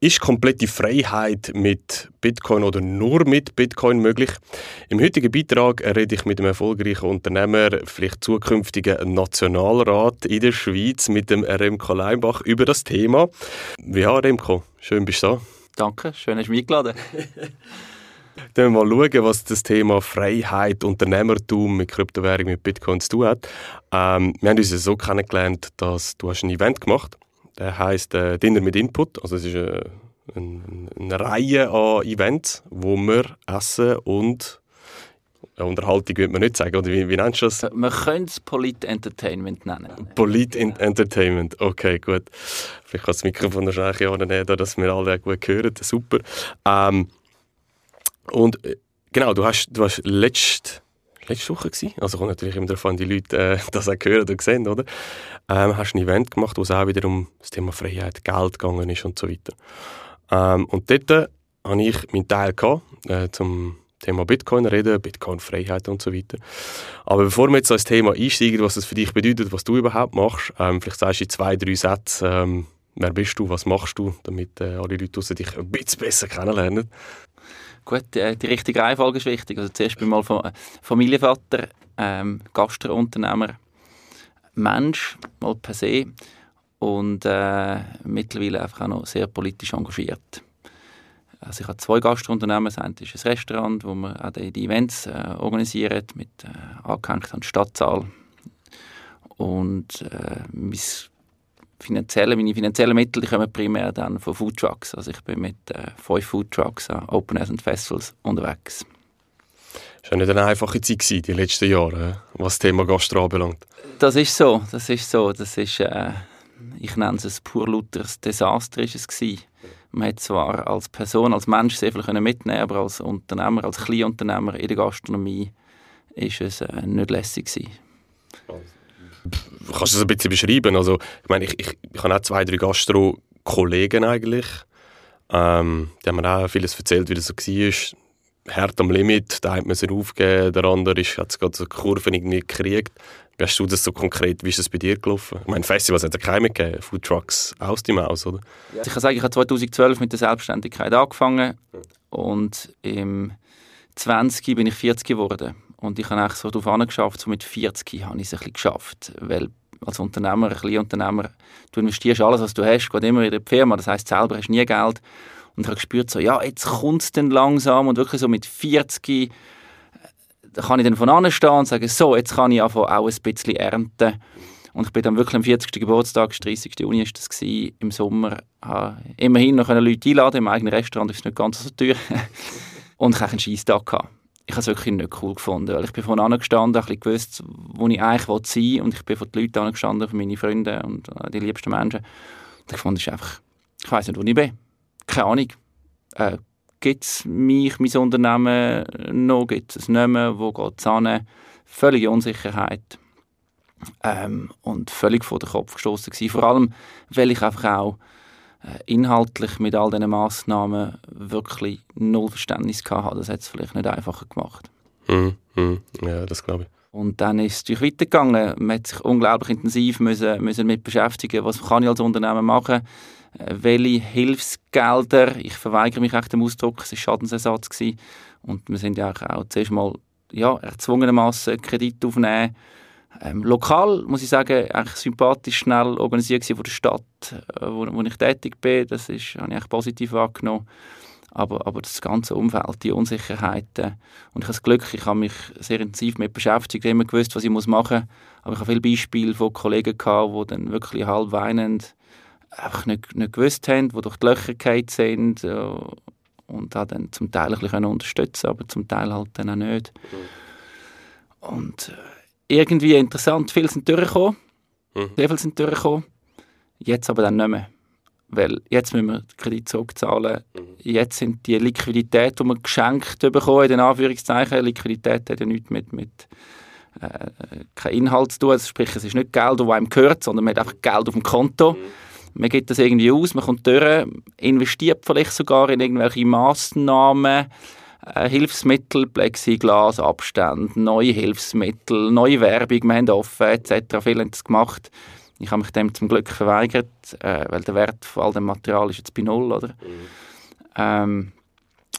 Ist komplette Freiheit mit Bitcoin oder nur mit Bitcoin möglich? Im heutigen Beitrag rede ich mit einem erfolgreichen Unternehmer, vielleicht zukünftigen Nationalrat in der Schweiz, mit dem Remco Leimbach über das Thema. Ja, Remco, schön bist du da. Danke, schön, dass du mich eingeladen Dann wir mal schauen, was das Thema Freiheit, Unternehmertum mit Kryptowährung, mit Bitcoin zu tun hat. Ähm, wir haben uns so kennengelernt, dass du hast ein Event gemacht hast der heißt äh, Dinner mit Input. Also es ist äh, eine, eine Reihe an Events, wo wir essen und äh, Unterhaltung würde man nicht sagen, oder wie, wie nennst du das? Man könnte es Polit Entertainment nennen. Polit Entertainment, okay, gut. Vielleicht kann das Mikrofon noch schnell nehmen, dass wir alle gut hören, super. Ähm, und äh, genau, du hast, du hast letzte letzte Woche gewesen. Also kommt natürlich immer davon, die Leute äh, das auch hören und sehen, oder? Ähm, hast ein Event gemacht, wo es auch wieder um das Thema Freiheit, Geld gegangen ist und so weiter. Ähm, und dort äh, habe ich meinen Teil gehabt, äh, zum Thema Bitcoin reden, Bitcoin-Freiheit und so weiter. Aber bevor wir jetzt ins Thema einsteigen, was das für dich bedeutet, was du überhaupt machst, ähm, vielleicht sagst du in zwei, drei Sätzen, ähm, wer bist du, was machst du, damit äh, alle Leute dich ein bisschen besser kennenlernen. Gut, die, die richtige Reihenfolge ist wichtig. Also zuerst bin ich mal Familienvater, ähm, Gastrounternehmer, Mensch, mal per se und äh, mittlerweile einfach auch noch sehr politisch engagiert. Also ich habe zwei Gastrounternehmen. Das eine ist ein Restaurant, wo wir auch die, Events äh, organisieren, mit äh, angehängt an Stadtsaal. Und äh, mein finanzielle, meine finanziellen Mittel die kommen primär dann von Foodtrucks. Also ich bin mit äh, fünf Foodtrucks an Open Airs und Festivals unterwegs. Das war nicht eine einfache Zeit gewesen, die letzten Jahre, was das Thema Gastro anbelangt. Das ist so, das ist so. Das ist, äh, ich nenne es ein pur lauteres Desaster ist es gewesen. Man hat zwar als Person, als Mensch sehr viel mitnehmen aber als Unternehmer, als Kleinunternehmer in der Gastronomie ist es äh, nicht lässig gewesen kannst du das ein bisschen beschreiben? Also, ich meine, ich, ich, ich habe auch zwei, drei Gastro-Kollegen eigentlich. Ähm, die haben mir auch vieles erzählt, wie das so war. Hart am Limit, da hat man sich aufgegeben, der andere ist, hat gerade so Kurven irgendwie gekriegt. Wie hast du das so konkret, wie ist das bei dir gelaufen? Ich meine, Festivals hat es keine gegeben, Food Trucks aus dem Haus, oder? Ja. Ich kann sagen, ich habe 2012 mit der Selbstständigkeit angefangen und im 20 bin ich 40 geworden. Und ich habe eigentlich so darauf geschafft, so mit 40 habe ich es ein bisschen geschafft. Weil als Unternehmer, ein Kleinunternehmer, du investierst alles, was du hast, geht immer in die Firma, das heißt selber hast du nie Geld. Und ich habe gespürt, so, ja, jetzt kommt es dann langsam und wirklich so mit 40 äh, kann ich dann von anstehen und sagen, so, jetzt kann ich auch ein bisschen ernten. Und ich bin dann wirklich am 40. Geburtstag, 30. Juni war das, gewesen, im Sommer, habe immerhin noch Leute einladen, im eigenen Restaurant ist es nicht ganz so teuer. und ich hatte einen Scheisstag. Gehabt ich habe es wirklich nicht cool gefunden, weil ich bin von gestanden, ein gewusst, wo ich eigentlich sein will und ich bin von den Leuten angestanden, von meinen Freunden und äh, die liebsten Menschen. Und ich fand es einfach, ich weiß nicht, wo ich bin. Keine Ahnung. Äh, gibt es mich, mein Unternehmen noch, gibt es nicht mehr, wo geht es hin? Völlige Unsicherheit. Ähm, und völlig vor den Kopf gestoßen Vor allem, weil ich einfach auch äh, inhaltlich mit all diesen Massnahmen wirklich null Verständnis hatte. Das hat es vielleicht nicht einfacher gemacht. Mm, mm, ja, das glaube ich. Und dann ist es natürlich weitergegangen. Man hat sich unglaublich intensiv müssen, müssen mit beschäftigen, was kann ich als Unternehmen machen, äh, welche Hilfsgelder, ich verweigere mich echt dem Ausdruck, es war Schadensersatz gewesen. und wir sind ja auch zuerst mal ja, erzwungenermaßen Kredit aufnehmen ähm, lokal, muss ich sagen, eigentlich sympathisch schnell organisiert von der Stadt, äh, wo, wo ich tätig bin. Das ist, habe ich positiv wahrgenommen. Aber, aber das ganze Umfeld, die Unsicherheiten. Und ich habe das Glück, ich habe mich sehr intensiv mit beschäftigt, immer gewusst, was ich machen muss. Aber ich habe viele Beispiele von Kollegen gehabt, die dann wirklich halb weinend einfach nicht, nicht gewusst haben, die durch die Löcher gefallen sind äh, und auch dann zum Teil ein bisschen unterstützen aber zum Teil halt dann auch nicht. Mhm. Und äh, irgendwie interessant. Viele sind durchgekommen. Mhm. Sehr viele sind durchgekommen. Jetzt aber dann nicht mehr. Weil jetzt müssen wir den Kredit zurückzahlen. Mhm. Jetzt sind die Liquidität, die wir geschenkt bekommen, in den Anführungszeichen, Liquidität hat ja nichts mit, mit äh, kein Inhalt zu tun. Also sprich, es ist nicht Geld, das einem gehört, sondern man hat einfach Geld auf dem Konto. Mhm. Man gibt das irgendwie aus, man kommt durch, investiert vielleicht sogar in irgendwelche Massnahmen, äh, Hilfsmittel, Plexiglas, Abstand, neue Hilfsmittel, neue Werbung, wir haben offen etc. Viele haben das gemacht. Ich habe mich dem zum Glück verweigert, äh, weil der Wert von all dem Material ist jetzt bei Null, oder? Mhm. Ähm,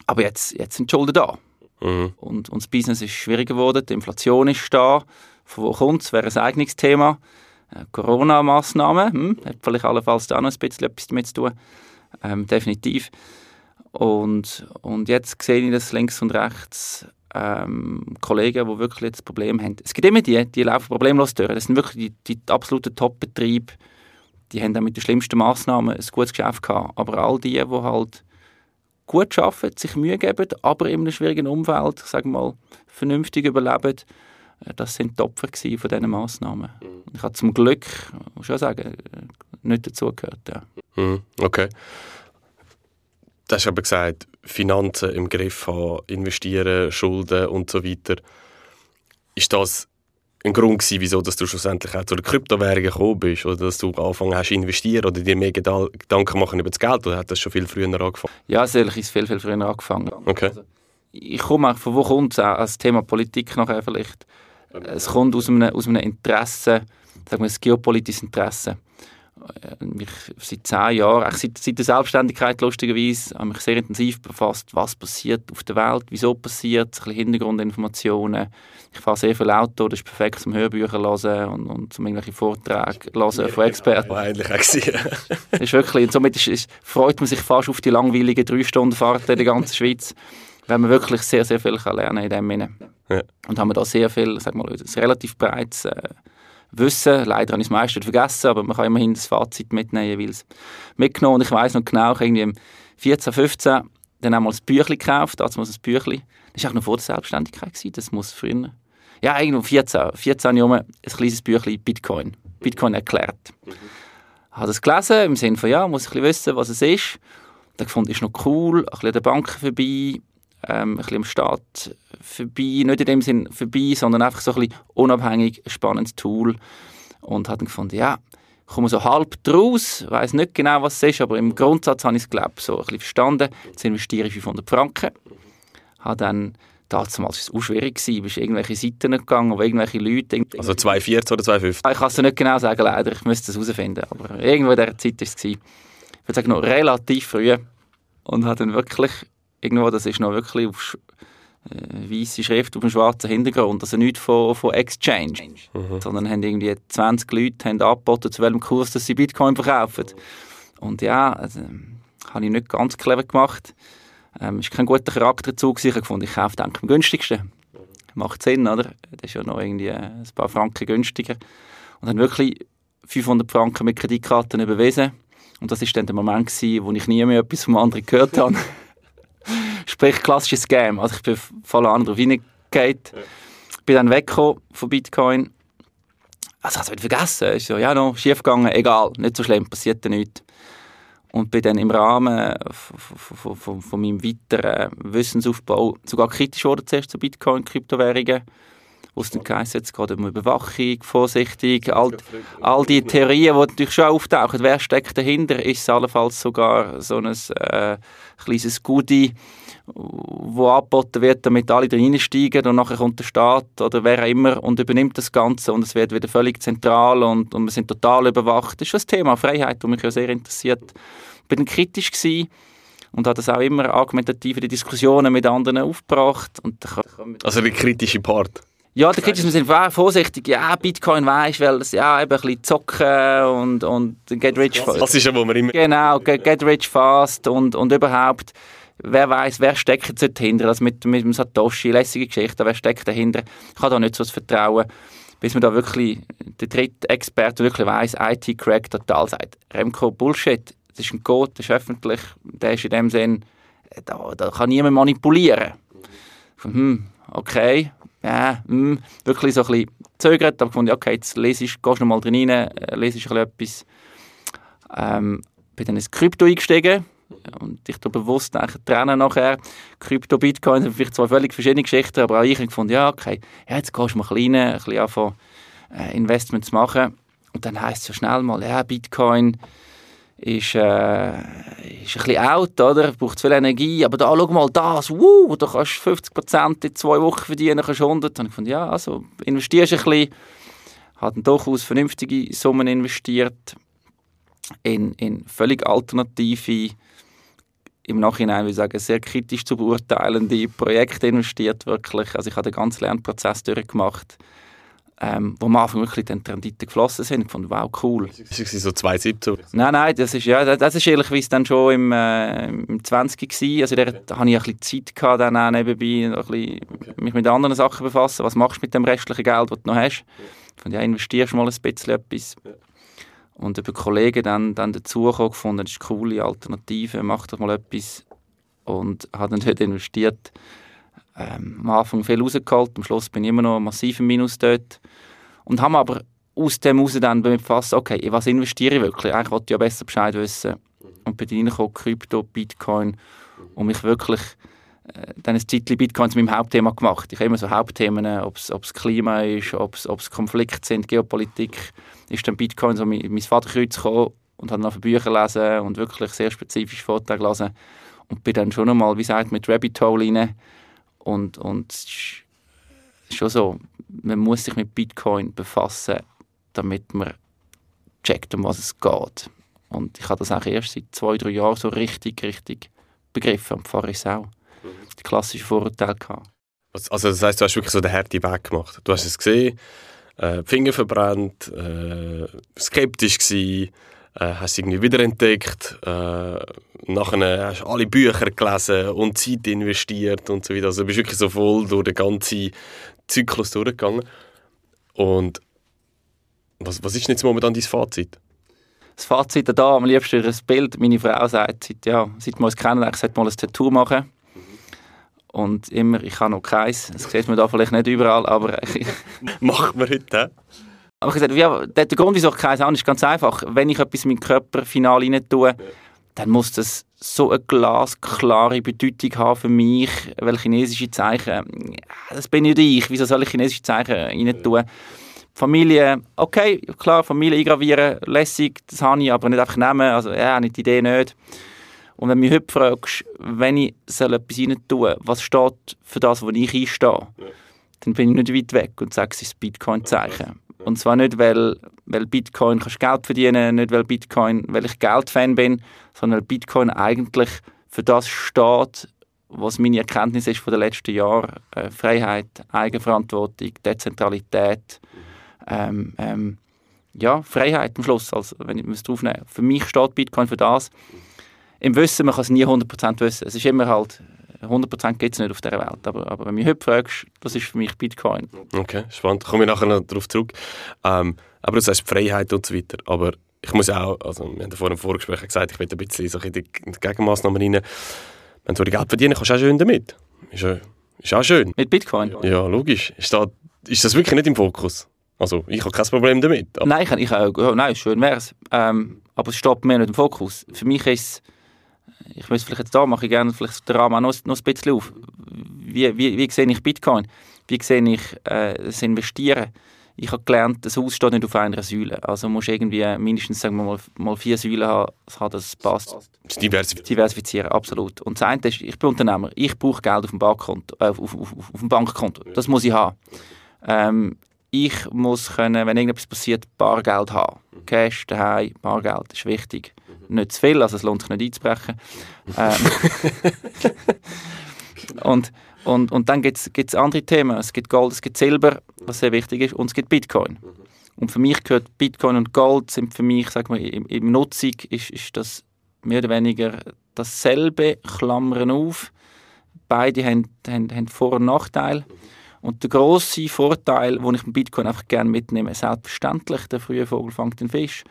aber jetzt, jetzt sind die Schulden da. Mhm. Und, und das Business ist schwieriger geworden, die Inflation ist da. Von wo kommt es? Wäre ein eigenes Thema. Äh, Corona-Massnahmen, hm, hat vielleicht allenfalls da noch ein bisschen etwas damit zu tun. Ähm, definitiv. Und, und jetzt sehe ich das links und rechts ähm, Kollegen, die wirklich jetzt Probleme haben. Es gibt immer die, die laufen problemlos durch. Das sind wirklich die, die absoluten Top-Betriebe, die haben dann mit den schlimmsten Massnahmen ein gutes Geschäft gehabt. Aber all die, die halt gut arbeiten, sich Mühe geben, aber in einem schwierigen Umfeld, sagen mal, vernünftig überleben, das sind die Opfer von diesen Massnahmen. Mhm. Ich habe zum Glück, muss ich schon sagen, nicht dazugehört. Ja. Mhm. Okay. Du hast aber gesagt, Finanzen im Griff haben, investieren, Schulden und so weiter. Ist das ein Grund gewesen, wieso dass du schlussendlich auch zu den Kryptowährungen gekommen bist oder dass du angefangen hast zu investieren oder dir mehr Gedanken machen über das Geld oder hat das schon viel früher angefangen? Ja, sicherlich ist viel, viel früher angefangen. Okay. Also, ich komme auch, von wo kommt es auch, als Thema Politik nachher vielleicht? Es kommt aus einem, aus einem Interesse, sagen wir, ein geopolitisches Interesse mich äh, seit zehn Jahren, eigentlich seit, seit der Selbstständigkeit lustigerweise, habe mich sehr intensiv befasst, was passiert auf der Welt, wieso passiert, ein bisschen Hintergrundinformationen. Ich fahre sehr viel Auto, das ist perfekt zum Hörbücher hören und, und zum irgendwelche Vorträge hören ja, von Experten. Genau, eigentlich auch gesehen. ist wirklich, und somit ist, ist, freut man sich fast auf die langweiligen drei Stunden Fahrt in der ganzen Schweiz, weil man wirklich sehr, sehr viel kann lernen in dem Sinne. Ja. Und haben wir da sehr viel, sag mal, ein relativ breites äh, wissen. Leider habe ich das meiste vergessen, aber man kann immerhin das Fazit mitnehmen, jeweils mitgenommen. Und ich weiß noch genau, ich irgendwie im 14, 15 dann einmal ein Büchlein gekauft, dazu muss ein Büchlein. Das war auch noch vor der Selbstständigkeit, gewesen. das muss früher. Ja, irgendwo 14, 14 Jahre ein kleines Büchlein Bitcoin. Bitcoin erklärt. Mhm. Ich habe das gelesen, im Sinne von, ja, muss ich ein bisschen wissen, was es ist. Dann fand ich noch cool, ein bisschen an der Bank vorbei, ähm, ein bisschen am Staat vorbei, nicht in dem Sinn vorbei, sondern einfach so ein bisschen unabhängig, spannendes Tool. Und habe dann gefunden, ja, ich komme so halb draus, weiß nicht genau, was es ist, aber im Grundsatz habe ich es, glaube so ein bisschen verstanden. Jetzt investiere ich 500 Franken. Habe dann damals war es auch schwierig, gewesen. bist irgendwelche Seiten gegangen, wo irgendwelche Leute... Also 2,40 oder 2,50? Ich kann es nicht genau sagen, leider. Ich müsste es herausfinden. Aber irgendwo in dieser Zeit war es. Ich würde sagen, noch relativ früh. Und habe dann wirklich irgendwo, das ist noch wirklich auf äh, weiße Schrift auf einem schwarzen Hintergrund, also nicht von, von Exchange, mhm. sondern haben irgendwie 20 Leute haben angeboten, zu welchem Kurs dass sie Bitcoin verkaufen. Und ja, also, habe ich nicht ganz clever gemacht. Ähm, ist kein guter Charakterzug, ich gefunden, ich kaufe denke am günstigsten. Macht Sinn, oder? Das ist ja noch irgendwie äh, ein paar Franken günstiger. Und dann wirklich 500 Franken mit Kreditkarten überwiesen. Und das ist dann der Moment gewesen, wo ich nie mehr etwas vom anderen gehört habe. Sprich, klassisches Scam. Also ich bin voll an drauf reingegangen. Bin dann weggekommen von Bitcoin. Also ich habe es vergessen. Ist so, ja, noch schief gegangen, egal, nicht so schlimm, passiert ja nichts. Und bin dann im Rahmen von, von, von meinem weiteren Wissensaufbau sogar kritisch geworden zuerst zu Bitcoin, Kryptowährungen wo es dann geheißen jetzt geht um Überwachung, vorsichtig, all, all die Theorien, die natürlich schon auftauchen. Wer steckt dahinter? Ist es allenfalls sogar so ein äh, kleines Goodie, wo angeboten wird, damit alle reinsteigen und nachher kommt der Staat oder wer auch immer und übernimmt das Ganze und es wird wieder völlig zentral und, und wir sind total überwacht. Das ist schon das Thema Freiheit, das mich ja sehr interessiert. Ich bin kritisch gewesen und hat das auch immer argumentativ in die Diskussionen mit anderen aufgebracht. Und also der kritische Part? Ja, der kritische Sinn war vorsichtig, ja, Bitcoin weisst, weil es ja eben ein bisschen zocken und, und get rich fast. Das ist ja, wo man immer... Genau, get, get rich fast und, und überhaupt, wer weiß, wer steckt dahinter, also mit, mit dem Satoshi, lässige Geschichte, wer steckt dahinter. Ich habe da nicht so das Vertrauen, bis man da wirklich, der dritte Experte wirklich weiss, IT-Crack total sagt, Remco, Bullshit, das ist ein Code, das ist öffentlich, der ist in dem Sinn, da, da kann niemand manipulieren. Hm, okay, mh, hm, wirklich so ein bisschen zögert, aber gefunden, okay, jetzt lese ich, gehst du noch mal drin rein, äh, lese ich etwas. Ähm, bin dann ins Krypto eingestiegen und ich da bewusst trennen nachher. Krypto, Bitcoin sind vielleicht zwei völlig verschiedene Geschichten, aber auch ich habe gefunden, ja, okay, ja, jetzt gehst du mal klein, ein bisschen anfangen, äh, Investments machen. Und dann heisst es ja schnell mal, ja, Bitcoin ist, äh, ist ein bisschen out, oder? Braucht viel Energie, aber da, schau mal das, wow, da kannst du 50% in zwei Wochen verdienen, kannst 100. Und ich fand, ja, also investierst ein bisschen, Habe durchaus vernünftige Summen investiert in, in völlig alternative, im Nachhinein würde ich sagen, sehr kritisch zu beurteilende Projekte investiert wirklich. Also ich habe den ganzen Lernprozess durchgemacht ähm, wo am Anfang wirklich dann die Renditen geflossen sind. Ich fand, wow, cool. Das war so 2017? Nein, nein, das ist, ja, das ist ehrlicherweise dann schon im, äh, im 20 gewesen. Also da hatte ich ein bisschen Zeit gehabt, dann auch nebenbei ein bisschen okay. mich mit anderen Sachen befassen. Was machst du mit dem restlichen Geld, das du noch hast? Ich fand, ja, investierst mal ein bisschen etwas. Ja. Und über Kollegen dann, dann dazu gefunden, das ist eine coole Alternative, mach doch mal etwas. Und habe dann dort investiert ähm, am Anfang viel rausgeholt, am Schluss bin ich immer noch massiv im Minus dort. Und haben aber aus dem heraus dann befasst, okay, in was investiere ich wirklich? Eigentlich wollte ich ja besser Bescheid wissen. Und bin reingekommen, Krypto, Bitcoin und mich wirklich äh, dann ein Zeitchen Bitcoin zu meinem Hauptthema gemacht. Ich habe immer so Hauptthemen, ob es Klima ist, ob es Konflikte sind, Geopolitik, ist dann Bitcoin so mein, mein Vaterkreuz gekommen und habe noch Bücher gelesen und wirklich sehr spezifische Vorträge gelesen und bin dann schon einmal, wie gesagt, mit Rabbit Hole rein und, und es ist schon so, man muss sich mit Bitcoin befassen, damit man checkt, um was es geht. Und ich habe das auch erst seit zwei, drei Jahren so richtig, richtig begriffen. Und vorher ist auch die klassischen Vorurteile gehabt. Also das heisst, du hast wirklich so den harten Weg gemacht. Du hast es gesehen, äh, Finger verbrannt, äh, skeptisch gewesen, äh, hast du irgendwie wiederentdeckt. Äh, nachher hast du alle Bücher gelesen und Zeit investiert und so weiter. Also du bist wirklich so voll durch den ganzen Zyklus durchgegangen. Und was, was ist jetzt momentan dein Fazit? Das Fazit da am liebsten ein Bild. Meine Frau sagt, seit, ja, seit wir uns kennen, ich sollte mal ein Tattoo machen. Und immer, ich habe noch keins. Das sieht man da vielleicht nicht überall, aber... Macht man heute, aber ich gesagt, ja, der Grund, wieso ich keins habe, ist ganz einfach. Wenn ich etwas in meinen Körper final rein tue, dann muss das so eine glasklare Bedeutung haben für mich, weil chinesische Zeichen, das bin nicht ich, wieso soll ich chinesische Zeichen rein tun? Familie, okay, klar, Familie eingravieren, lässig, das habe ich, aber nicht einfach nehmen, also ja, nicht die Idee nicht. Und wenn du mich heute fragst, wenn ich soll etwas rein tue, was steht für das, wo ich einstehe, dann bin ich nicht weit weg und sage, es ist Bitcoin-Zeichen. Und zwar nicht, weil, weil Bitcoin kannst Geld verdienen, nicht weil Bitcoin, weil ich Geldfan bin, sondern weil Bitcoin eigentlich für das steht, was meine Erkenntnis ist von den letzten Jahren. Äh, Freiheit, Eigenverantwortung, Dezentralität, ähm, ähm, ja, Freiheit am Schluss, also wenn ich es draufnehme. Für mich steht Bitcoin für das. Im Wissen, man kann es nie 100% wissen. Es ist immer halt 100% gibt es nicht auf dieser Welt. Aber, aber wenn du mich heute fragst, das ist für mich Bitcoin. Okay, spannend. Komme ich nachher noch darauf zurück. Ähm, aber du sagst Freiheit und so weiter. Aber ich muss auch, also wir haben vorhin im Vorgespräch gesagt, ich will ein bisschen so in die Gegenmaßnahmen rein. Wenn du Geld verdienen kannst du auch schön damit. Ist, ist auch schön. Mit Bitcoin? Ja, logisch. Ist, da, ist das wirklich nicht im Fokus? Also, ich habe kein Problem damit. Nein, ich, ich, oh, nein, schön wäre es. Ähm, aber es steht mir nicht im Fokus. Für mich ist es ich muss vielleicht jetzt da mache ich gerne vielleicht den Rahmen noch, noch ein bisschen auf. Wie, wie, wie sehe ich Bitcoin? Wie sehe ich äh, das Investieren? Ich habe gelernt, das Haus steht nicht auf einer Säule. Also musst irgendwie mindestens sagen wir mal, mal vier Säulen haben, dass es passt. Diversifizieren. Diversifizieren, absolut. Und das eine ist, ich bin Unternehmer, ich brauche Geld auf dem, Bankkonto, äh, auf, auf, auf, auf dem Bankkonto. Das muss ich haben. Ähm, ich muss können, wenn irgendetwas passiert, Bargeld haben. Cash daheim, Bargeld ist wichtig nicht zu viel, also es lohnt sich nicht einzubrechen. ähm, und, und, und dann gibt es andere Themen. Es gibt Gold, es gibt Silber, was sehr wichtig ist, und es gibt Bitcoin. Und für mich gehört Bitcoin und Gold sind für mich, sag mal, im, im Nutzung ist, ist das mehr oder weniger dasselbe, Klammern auf. Beide haben, haben, haben Vor- und Nachteile. Und der grosse Vorteil, den ich beim Bitcoin einfach gerne mitnehme, selbstverständlich, der frühe Vogel fängt den Fisch.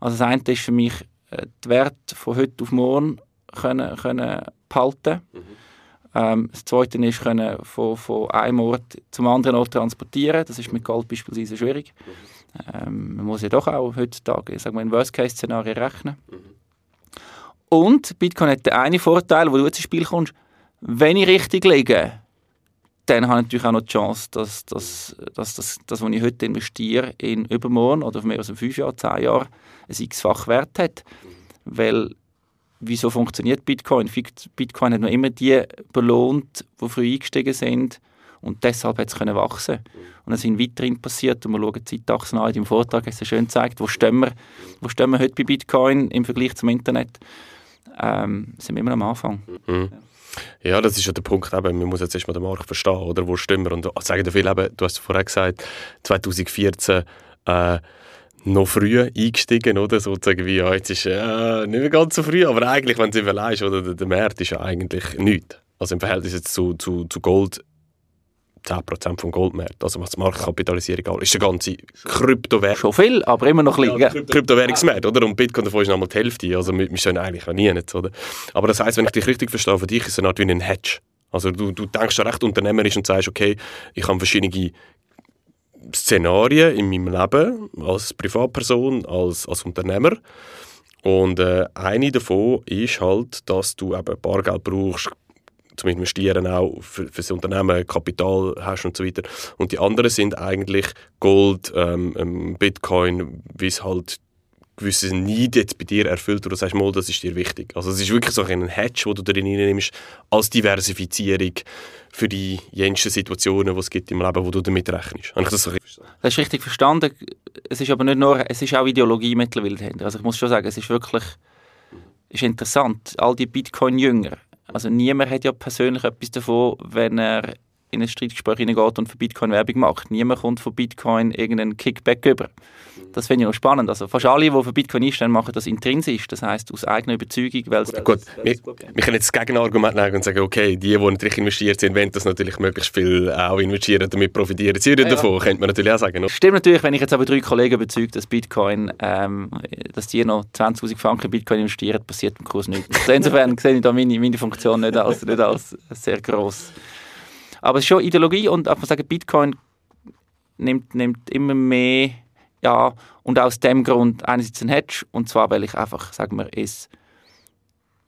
Also das eine ist für mich die Werte von heute auf morgen können, können behalten mhm. ähm, Das Zweite ist, können von, von einem Ort zum anderen Ort transportieren. Das ist mit Gold beispielsweise schwierig. Mhm. Ähm, man muss ja doch auch heutzutage sagen wir, in Worst-Case-Szenarien rechnen. Mhm. Und Bitcoin hat den einen Vorteil, wo du ins Spiel kommst, wenn ich richtig liege, dann habe ich natürlich auch noch die Chance, dass, dass, dass, dass das, was ich heute investiere, in übermorgen oder mehr als fünf Jahren, zehn Jahren, ein x-fach Wert hat. Weil, wieso funktioniert Bitcoin? Bitcoin hat noch immer die belohnt, die früh eingestiegen sind Und deshalb hat es können wachsen. Und es sind weiterhin passiert und wir schauen die Zeitachsen an, im Vortrag hast du schön gezeigt, wo stehen, wir, wo stehen wir heute bei Bitcoin im Vergleich zum Internet. Ähm, sind wir immer am Anfang. Mhm. Ja, das ist ja der Punkt, eben, man muss jetzt erstmal den Markt verstehen, oder? Wo stimmen wir? Und sagen dir viel, eben, du hast vorher gesagt, 2014 äh, noch früh eingestiegen, oder? Sozusagen wie, ja, jetzt ist äh, nicht mehr ganz so früh, aber eigentlich, wenn du überlegst, oder, der, der Markt ist ja eigentlich nichts. Also im Verhältnis jetzt zu, zu, zu Gold 10% vom Goldmarkt, also was die Marktkapitalisierung angeht, ist der ganze Kryptowährung. Schon viel, aber immer noch ein bisschen. Ja, Kryptowährungsmarkt, oder? Und Bitcoin davon ist nochmal die Hälfte, also wir, wir stehen eigentlich an nie nicht, oder? Aber das heisst, wenn ich dich richtig verstehe, für dich ist es eine Art wie ein Hedge. Also du, du denkst ja recht unternehmerisch und sagst, okay, ich habe verschiedene Szenarien in meinem Leben, als Privatperson, als, als Unternehmer. Und äh, eine davon ist halt, dass du eben Bargeld brauchst, zum Investieren auch für, für das Unternehmen Kapital hast und so weiter. Und die anderen sind eigentlich Gold, ähm, ähm Bitcoin, wie es halt gewisse Need jetzt bei dir erfüllt, oder du sagst, mal, das ist dir wichtig. Also es ist wirklich so ein Hedge, wo du drin nimmst, als Diversifizierung für die jensten Situationen, die es gibt im Leben, wo du damit rechnest. Habe ich das so richtig verstanden? Das ist richtig verstanden. Es ist aber nicht nur, es ist auch Ideologie mittlerweile dahinter. Also ich muss schon sagen, es ist wirklich ist interessant. All die Bitcoin-Jünger, also niemand hat ja persönlich etwas davon, wenn er in ein Streitgespräch hineingeht und für Bitcoin Werbung macht. Niemand kommt von Bitcoin irgendeinen Kickback über. Das finde ich noch spannend. Also fast alle, die für Bitcoin einstehen, machen das intrinsisch. Das heißt aus eigener Überzeugung, weil es... Gut, wir, wir können jetzt das Gegenargument nehmen und sagen, okay, die, die natürlich investiert sind, wollen das natürlich möglichst viel auch investieren, damit profitieren sie ja, davon, ja. könnte man natürlich auch sagen. Oder? Stimmt natürlich, wenn ich jetzt aber drei Kollegen überzeuge, dass Bitcoin, ähm, dass die noch 20'000 Franken in Bitcoin investieren, passiert im Kurs nichts. Also insofern sehe ich da meine, meine Funktion nicht als, nicht als sehr gross. Aber es ist schon Ideologie und ich muss sagen, Bitcoin nimmt, nimmt immer mehr ja, und aus dem Grund einerseits ein Hedge, und zwar, weil ich einfach, sagen wir, ist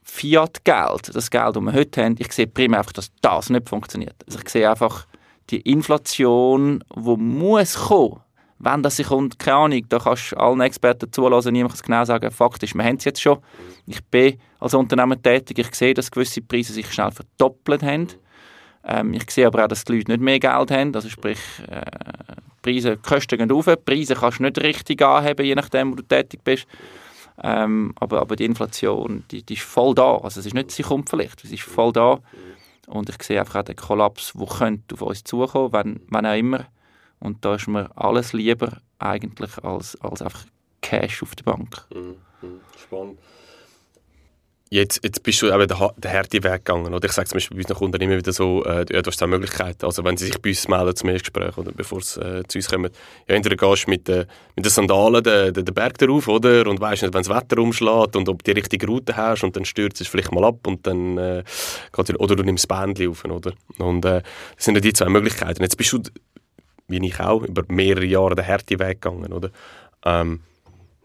Fiat-Geld, das Geld, das wir heute haben, ich sehe primär einfach, dass das nicht funktioniert. Also ich sehe einfach die Inflation, die muss kommen, wenn das sich kommt, keine Ahnung, da kannst du allen Experten zulassen, niemand kann es genau sagen, faktisch, wir haben es jetzt schon. Ich bin als Unternehmer tätig, ich sehe, dass gewisse Preise sich schnell verdoppelt haben. Ähm, ich sehe aber auch, dass die Leute nicht mehr Geld haben, also sprich, äh, Preise, Kosten gehen rauf, Preise kannst du nicht richtig anheben, je nachdem, wo du tätig bist. Ähm, aber, aber die Inflation, die, die ist voll da. Also es ist nicht, sie kommt vielleicht, es ist voll da. Und ich sehe einfach auch den Kollaps, der auf uns zukommen, wenn, wenn auch immer. Und da ist mir alles lieber eigentlich als, als einfach Cash auf der Bank. Mhm. mhm. Spannend. Jetzt, jetzt bist du eben den, den harten Weg gegangen. Oder? Ich sage zum Beispiel bei unseren Kunden immer wieder so, äh, du hast eine Möglichkeit. Also wenn sie sich bei uns melden zum Erstgespräch oder bevor sie äh, zu uns kommen, ja, entweder gehst du mit, äh, mit den Sandalen den, den, den Berg darauf oder? und weißt nicht, wenn das Wetter umschlägt und ob du die richtige Route hast und dann stürzt es vielleicht mal ab und dann äh, oder du nimmst das Bändchen auf. Oder? Und äh, das sind ja die zwei Möglichkeiten. Jetzt bist du, wie ich auch, über mehrere Jahre den harten Weg gegangen. Oder? Ähm,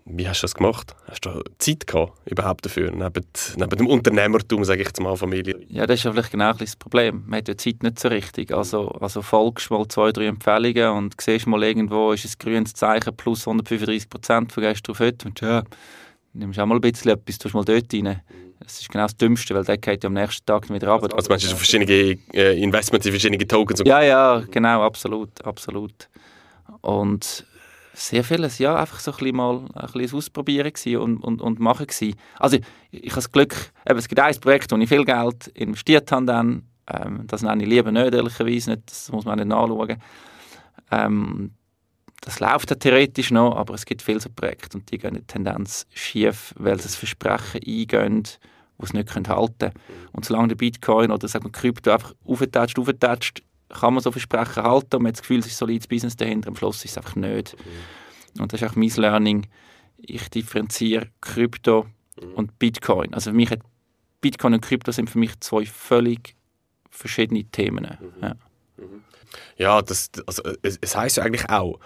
wie hast du das gemacht? Hast du Zeit gehabt, überhaupt dafür, neben, neben dem Unternehmertum, sage ich jetzt mal, Familie? Ja, das ist ja vielleicht genau das Problem. Man hat ja Zeit nicht so richtig. Also, also folgst mal zwei, drei Empfehlungen und siehst mal irgendwo, ist ein grünes Zeichen plus 135 Prozent, vergehst du auf heute und ja, nimmst auch mal ein bisschen etwas, tust mal dort rein. Das ist genau das Dümmste, weil der geht ja am nächsten Tag wieder runter. Also meinst du, verschiedene äh, Investments in verschiedene Tokens? Ja, ja, genau, absolut, absolut. Und sehr vieles, ja, einfach so ein bisschen mal ein bisschen Ausprobieren und, und, und machen gewesen. Also ich, ich habe das Glück, eben, es gibt ein Projekt, wo ich viel Geld investiert habe dann, ähm, das nenne ich lieber nicht, ehrlicherweise nicht, das muss man nicht nachschauen. Ähm, das läuft ja theoretisch noch, aber es gibt viele so Projekte und die gehen in Tendenz schief, weil sie das Versprechen eingehen, die sie nicht halten können. Und solange der Bitcoin oder sagen wir Krypto einfach auftatscht, auftatscht, kann man so Versprechen halten und man hat das Gefühl, es ist ein solides Business dahinter, am Schluss ist es einfach nicht. Mhm. Und das ist auch mein Learning. Ich differenziere Krypto mhm. und Bitcoin. Also für mich hat Bitcoin und Krypto sind für mich zwei völlig verschiedene Themen. Mhm. Ja. Mhm. Ja, das, also, es, es heißt ja eigentlich auch,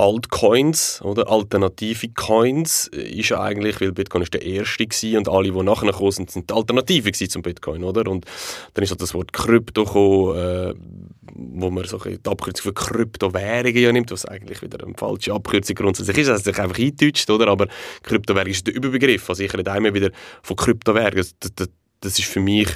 Altcoins oder alternative Coins ist ja eigentlich, weil Bitcoin ist der erste gewesen und alle, die nachher gekommen sind, sind die Alternative zum Bitcoin, oder? Und dann ist halt das Wort Krypto gekommen, äh, wo man so die Abkürzung für Kryptowährungen ja nimmt, was eigentlich wieder eine falsche Abkürzung grundsätzlich ist, dass es sich einfach eindeutscht, oder? Aber Kryptowährung ist der Überbegriff. Also ich rede immer wieder von Kryptowährungen. Das, das, das ist für mich,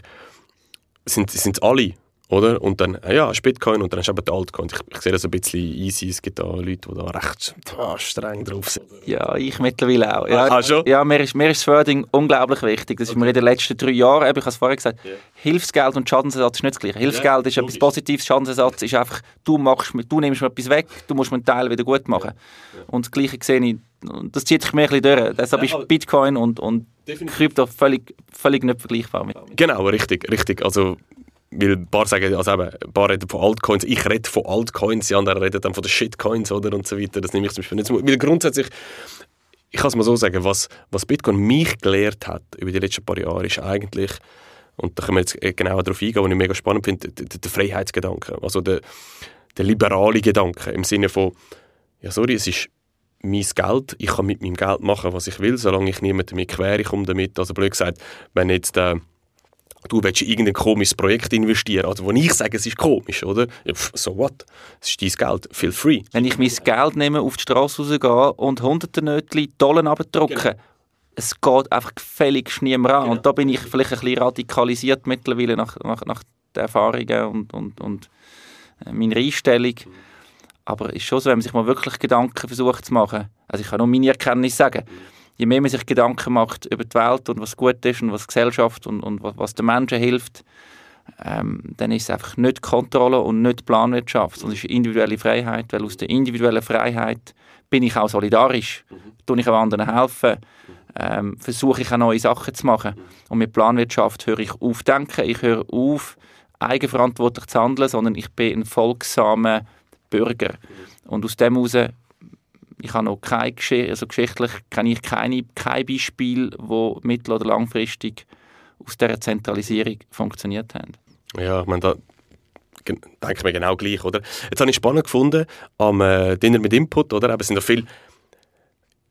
sind, sind alle oder? Und dann, ja, ist Bitcoin und dann hast du eben die Altcoin. Ich, ich sehe das ein bisschen easy. Es gibt da Leute, die da recht ah, streng drauf sind. Ja, ich mittlerweile auch. Ja, ah, schon? ja mir, ist, mir ist das Förding unglaublich wichtig. Das ist mir in den letzten drei Jahren, ich habe es vorher gesagt, yeah. Hilfsgeld und Schadensersatz ist nicht das Gleiche. Hilfsgeld yeah, ist etwas Positives, Schadensersatz ist einfach, du, machst, du nimmst mir etwas weg, du musst mir einen Teil wieder gut machen. Yeah. Und das Gleiche sehe ich, das zieht sich mir ein bisschen durch. Deshalb ist Bitcoin und, und Krypto völlig, völlig nicht vergleichbar. Mit. Genau, richtig, richtig. Also weil ein paar sagen, also eben, ein paar reden von Altcoins, ich rede von Altcoins, die anderen reden dann von den Shitcoins oder und so weiter. Das nehme ich zum Beispiel nicht. Weil grundsätzlich, ich kann es mal so sagen, was, was Bitcoin mich gelehrt hat über die letzten paar Jahre, ist eigentlich, und da können wir jetzt genauer darauf eingehen, was ich mega spannend finde, der, der Freiheitsgedanke. Also der, der liberale Gedanke im Sinne von, ja sorry, es ist mein Geld, ich kann mit meinem Geld machen, was ich will, solange ich niemandem mehr quer komme damit. Also blöd gesagt, wenn jetzt äh, du willst in irgendein komisches Projekt investieren, also wo ich sage, es ist komisch, oder? so what? Es ist dein Geld, feel free. Wenn ich mein Geld nehme, auf die Straße rausgehe und hunderte Nötchen Dollar abdrucke, genau. es geht einfach völlig niemand an. Genau. Und da bin ich vielleicht ein bisschen radikalisiert mittlerweile nach, nach, nach den Erfahrungen und, und, und äh, meiner Einstellung. Aber es ist schon so, wenn man sich mal wirklich Gedanken versucht zu machen, also ich kann nur meine Erkenntnis sagen, je mehr man sich Gedanken macht über die Welt und was gut ist und was Gesellschaft und, und was, den Menschen hilft, ähm, dann ist es einfach nicht Kontrolle und nicht Planwirtschaft, sondern es ist individuelle Freiheit, weil aus der individuellen Freiheit bin ich auch solidarisch, mhm. tue ich auch anderen helfen, ähm, versuche ich auch neue Sachen zu machen. Und mit Planwirtschaft höre ich auf denken, ich höre auf, eigenverantwortlich zu handeln, sondern ich bin ein folgsamer Bürger. Und aus dem heraus ich habe noch kein, also geschichtlich kenne ich keine, kein Beispiel, wo mittel- oder langfristig aus dieser Zentralisierung funktioniert haben. Ja, ich meine, da denke ich mir genau gleich, oder? Jetzt habe ich spannend gefunden am äh, Dinner mit Input, oder? Aber es sind noch viele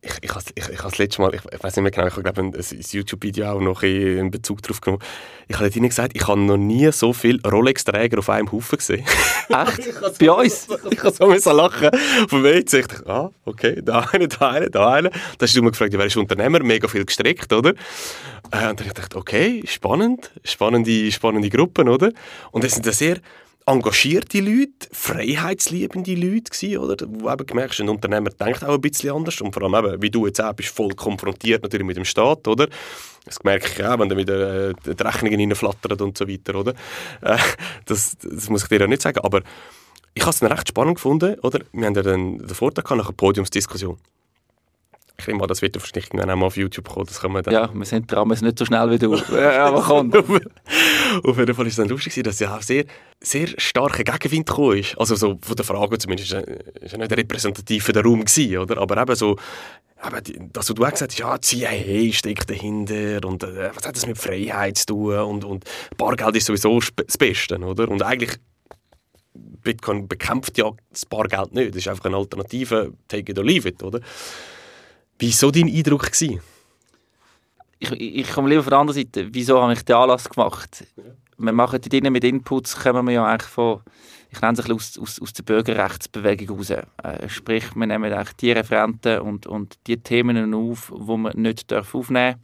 ich, ich, ich, ich habe das letzte Mal, ich, ich weiß nicht mehr genau, ich habe ein, ein YouTube-Video auch noch in Bezug darauf genommen. Ich habe ihnen gesagt, ich habe noch nie so viele Rolex-Träger auf einem Haufen gesehen. Echt? Bei uns? Ich habe so müssen lachen. Von mir ich dachte, ah, okay, da eine, da eine, da eine. Da hast du mich gefragt, wer ist Unternehmer? Mega viel gestreckt, oder? Äh, und dann habe ich gedacht, okay, spannend, spannende, spannende Gruppen, oder? Und das sind sehr engagierte Leute, freiheitsliebende Leute gewesen, oder? Wo eben gemerkt ein Unternehmer denkt auch ein bisschen anders und vor allem eben, wie du jetzt auch bist, voll konfrontiert natürlich mit dem Staat, oder? Das merke ich auch, wenn dann wieder äh, die Rechnungen reinflattern und so weiter, oder? Äh, das, das muss ich dir ja nicht sagen, aber ich habe es dann recht spannend gefunden, oder? Wir haben ja dann den Vortrag nach einer Podiumsdiskussion ich nehme mal, das wird wahrscheinlich irgendwann auch mal auf YouTube kommen. Das kann man dann ja, wir sind dran, wir sind nicht so schnell wie du. ja, aber kommt. auf jeden Fall war es dann lustig, dass ja auch sehr, sehr starker Gegenwind gekommen ist. Also so von der Frage zumindest, ist ja nicht repräsentativ für den Raum gewesen, oder? Aber eben so, eben, dass du auch gesagt hast, ja, CIA steckt dahinter und äh, was hat das mit Freiheit zu tun und, und Bargeld ist sowieso das Beste, oder? Und eigentlich Bitcoin bekämpft ja das Bargeld nicht. Das ist einfach eine Alternative, take it or leave it, oder? Wie war so dein Eindruck? Gewesen? Ich, ich komme lieber von der anderen Seite. Wieso habe ich den Anlass gemacht? Wir machen die Dinge mit Inputs, kommen wir ja eigentlich von, ich nenne es aus, aus, aus der Bürgerrechtsbewegung raus. Äh, sprich, wir nehmen eigentlich die Referenten und, und die Themen auf, die man nicht aufnehmen darf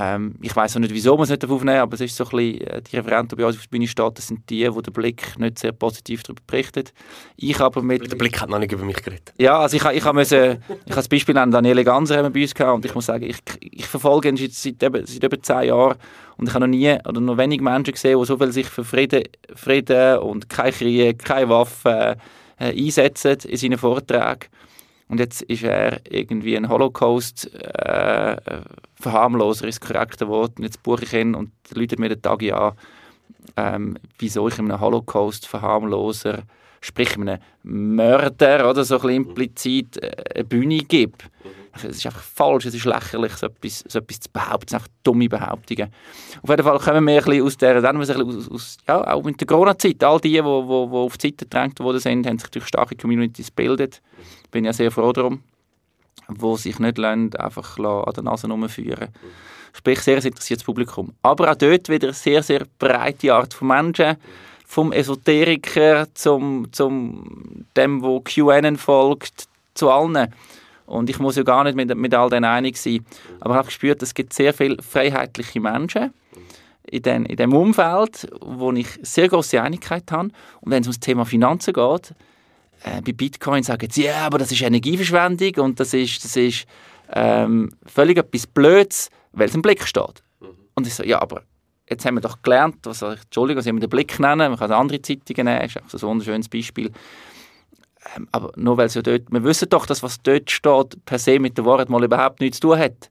ähm, ich weiß auch nicht, wieso man es nicht aufnehmen darf, aber es ist so ein bisschen, äh, die Referenten, die bei uns auf der Bühne stehen, das sind die, wo der Blick nicht sehr positiv darüber berichtet. Ich aber mit... Der Blick hat noch nicht über mich geredet. Ja, also ich, ich, müssen, ich habe das Beispiel an Daniele Ganser bei uns gehabt und ich muss sagen, ich, ich verfolge ihn seit, seit, seit über zehn Jahren und ich habe noch nie oder noch wenig Menschen gesehen, die so viel sich für Frieden, Frieden und kein Krieg, keine Waffen äh, einsetzen in seinen Vorträgen. Und jetzt ist er irgendwie ein Holocaust-Verharmloser, äh, ist das korrekte Wort. Und jetzt buche ich ihn und läutet mir den Tag an, ähm, wieso ich einem Holocaust-Verharmloser, sprich einem Mörder oder so ein bisschen implizit äh, eine Bühne gebe. Es ist einfach falsch, es ist lächerlich, so etwas, so etwas zu behaupten. Es sind einfach dumme Behauptungen. Auf jeden Fall kommen wir ein bisschen aus der, dann aus, aus, ja, auch in der Corona-Zeit. All die, die, die, die auf die Seite gedrängt worden sind, haben sich durch starke Communities gebildet. Bin ja sehr froh darum. Die sich nicht lassen, einfach an der Nase herumführen. Sprich, sehr interessiertes Publikum. Aber auch dort wieder eine sehr, sehr breite Art von Menschen. Vom Esoteriker zum, zum dem, wo QAnon folgt, zu allen. Und ich muss ja gar nicht mit, mit all denen einig sein. Aber ich habe gespürt, es gibt sehr viele freiheitliche Menschen. in, den, in dem Umfeld, wo ich sehr große Einigkeit habe. Und wenn es um das Thema Finanzen geht, äh, bei Bitcoin sagen sie, ja, aber das ist Energieverschwendung und das ist, das ist ähm, völlig etwas Blödes, weil es im Blick steht. Und ich so, ja, aber jetzt haben wir doch gelernt, was, Entschuldigung, Sie haben den Blick nennen, man kann andere Zeitungen nehmen, das ist so ein wunderschönes Beispiel. Ähm, aber nur weil es ja dort, wir wissen doch, dass was dort steht, per se mit der Wahrheit mal überhaupt nichts zu tun hat.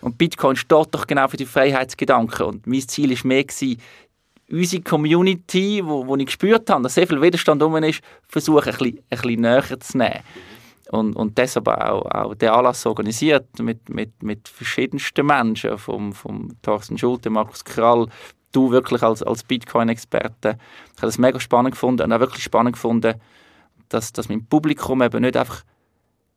Und Bitcoin steht doch genau für die Freiheitsgedanken. Und mein Ziel war mehr, gewesen, unsere Community, wo, wo ich gespürt habe, dass sehr viel Widerstand um ist, versuchen, ein bisschen, ein bisschen näher zu nehmen. Und, und deshalb auch, auch der Anlass organisiert mit, mit, mit verschiedensten Menschen, vom, vom Thorsten Schulte, Markus Krall, du wirklich als, als Bitcoin-Experte. Ich habe das mega spannend gefunden und auch wirklich spannend gefunden, dass, dass mein Publikum eben nicht einfach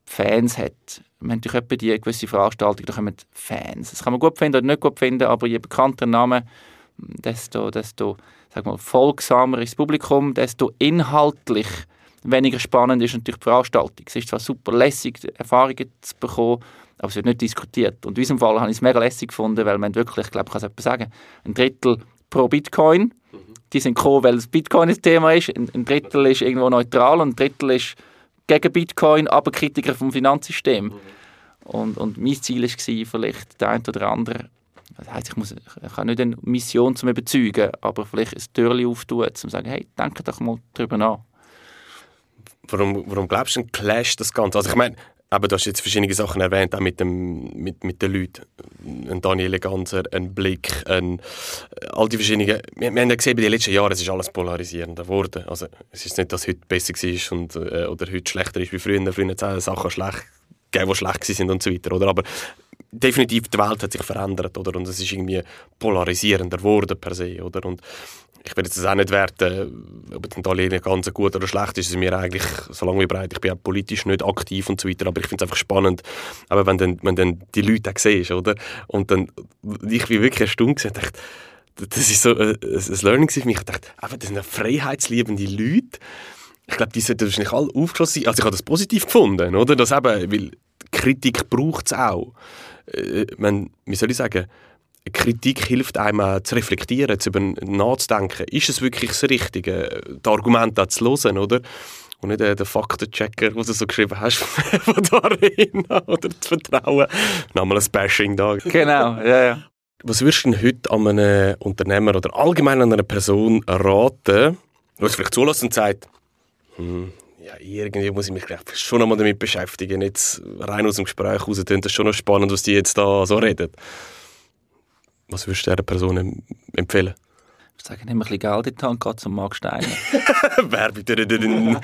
Fans hat. Haben durch etwa die gewisse Veranstaltung, da kommen Fans. Das kann man gut finden oder nicht gut finden, aber je bekannter Name, desto, desto sag mal, folgsamer ist das Publikum, desto inhaltlich weniger spannend ist natürlich die Veranstaltung. Es ist zwar super lässig, Erfahrungen zu bekommen, aber es wird nicht diskutiert. Und in diesem Fall habe ich es mega lässig gefunden, weil man wirklich, ich glaube, ich kann es sagen, ein Drittel pro Bitcoin, mhm. Die sind gekommen, weil das Bitcoin ein Thema ist, ein, Drittel ist irgendwo neutral und ein Drittel ist gegen Bitcoin, aber Kritiker vom Finanzsystem. Mhm. Und, und mein Ziel war vielleicht der eine oder andere, das heisst, ich, muss, ich habe nicht eine Mission zum überzeugen, aber vielleicht ein Türchen auftun, um zu sagen, hey, denke doch mal darüber nach. Warum, warum glaubst du, ein Clash das Ganze? Also ich meine, aber du hast jetzt verschiedene Sachen erwähnt, auch mit, dem, mit, mit den Leuten. Ein Daniele Ganser, ein Blick, ein, all die verschiedenen... Wir, wir haben ja gesehen, bei den letzten Jahren, es ist alles polarisierender geworden. Also es ist nicht, dass heute besser war und, äh, oder heute schlechter ist wie früher. Früher hat es Sachen schlecht gegeben, die schlecht sind und so weiter. Oder? Aber definitiv, die Welt hat sich verändert oder? und es ist irgendwie polarisierender geworden per se. Oder? Und ich will jetzt auch nicht werten, ob es Italiener ganz gut oder schlecht ist. Ist mir eigentlich, solange wie breit, ich bin auch politisch nicht aktiv und so weiter, aber ich finde es einfach spannend, aber wenn dann, wenn dann die Leute auch siehst, oder? Und dann, ich bin wirklich erstaunt gesehen, dachte, das ist so ein, ein Learning für mich. Ich dachte, einfach, das sind freiheitsliebende Leute. Ich glaube, die sollten wahrscheinlich alle aufgeschlossen sein. Also ich habe das positiv gefunden, oder? Das eben, weil Kritik braucht es auch. Äh, man, wie soll ich sagen, Kritik hilft einem zu reflektieren, zu nachzudenken. Ist es wirklich das Richtige, die Argumente zu hören, oder? Und nicht äh, den Faktenchecker, den du so geschrieben hast, von darin, oder zu vertrauen. Nochmal ein Bashing da. Genau, ja, ja. Was würdest du denn heute an einem Unternehmer oder allgemein an einer Person raten, die es vielleicht zulässt und sagt, hm, ja, irgendwie muss ich mich schon einmal damit beschäftigen. Jetzt rein aus dem Gespräch heraus, das ist schon noch spannend, was die jetzt da so reden. Was würdest du dieser Person empfehlen? Ich würde sagen, nimm ein bisschen Geld in die Hand, geh zum Marc Steiner. Werbung.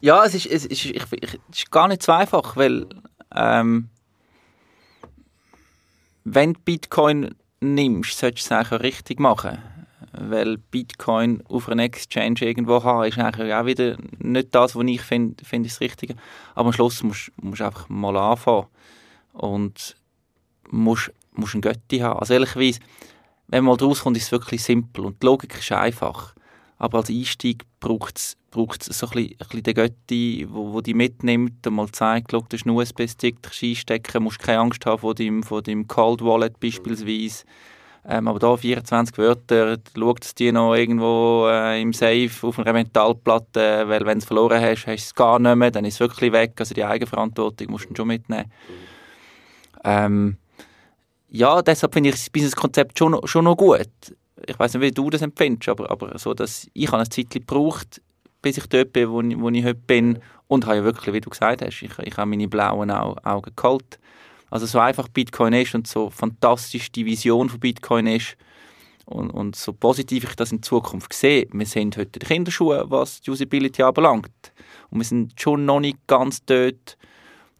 ja, es ist, es, ist, ich, ich, es ist gar nicht so einfach, weil ähm, wenn du Bitcoin nimmst, solltest du es eigentlich richtig machen. Weil Bitcoin auf einer Exchange irgendwo haben, ist eigentlich auch wieder nicht das, was ich finde, find das Richtige. Aber am Schluss musst du einfach mal anfangen. Und musst musst einen Götti haben. Also ehrlicherweise, wenn man mal rauskommt, ist es wirklich simpel und die Logik ist einfach. Aber als Einstieg braucht es so ein bisschen, ein bisschen den Götti, wo, wo die mitnimmt und mal zeigt, schau, das ist ein USB-Stick, einstecken, musst keine Angst haben vor deinem, vor deinem Cold Wallet beispielsweise. Ähm, aber da 24 Wörter, schaut es dir noch irgendwo äh, im Safe auf einer Metallplatte, weil wenn du es verloren hast, hast du es gar nicht mehr, dann ist es wirklich weg. Also die Eigenverantwortung musst du schon mitnehmen. Ähm, ja, deshalb finde ich das Business-Konzept schon, schon noch gut. Ich weiß nicht, wie du das empfindest, aber, aber so, dass ich habe eine Zeit gebraucht, bis ich dort bin, wo, wo ich heute bin und habe ja wirklich, wie du gesagt hast, ich, ich habe meine blauen Augen geholt. Also so einfach Bitcoin ist und so fantastisch die Vision von Bitcoin ist und, und so positiv ich das in Zukunft sehe, wir sind heute die Kinderschuhe, was die Usability anbelangt. Und wir sind schon noch nicht ganz dort,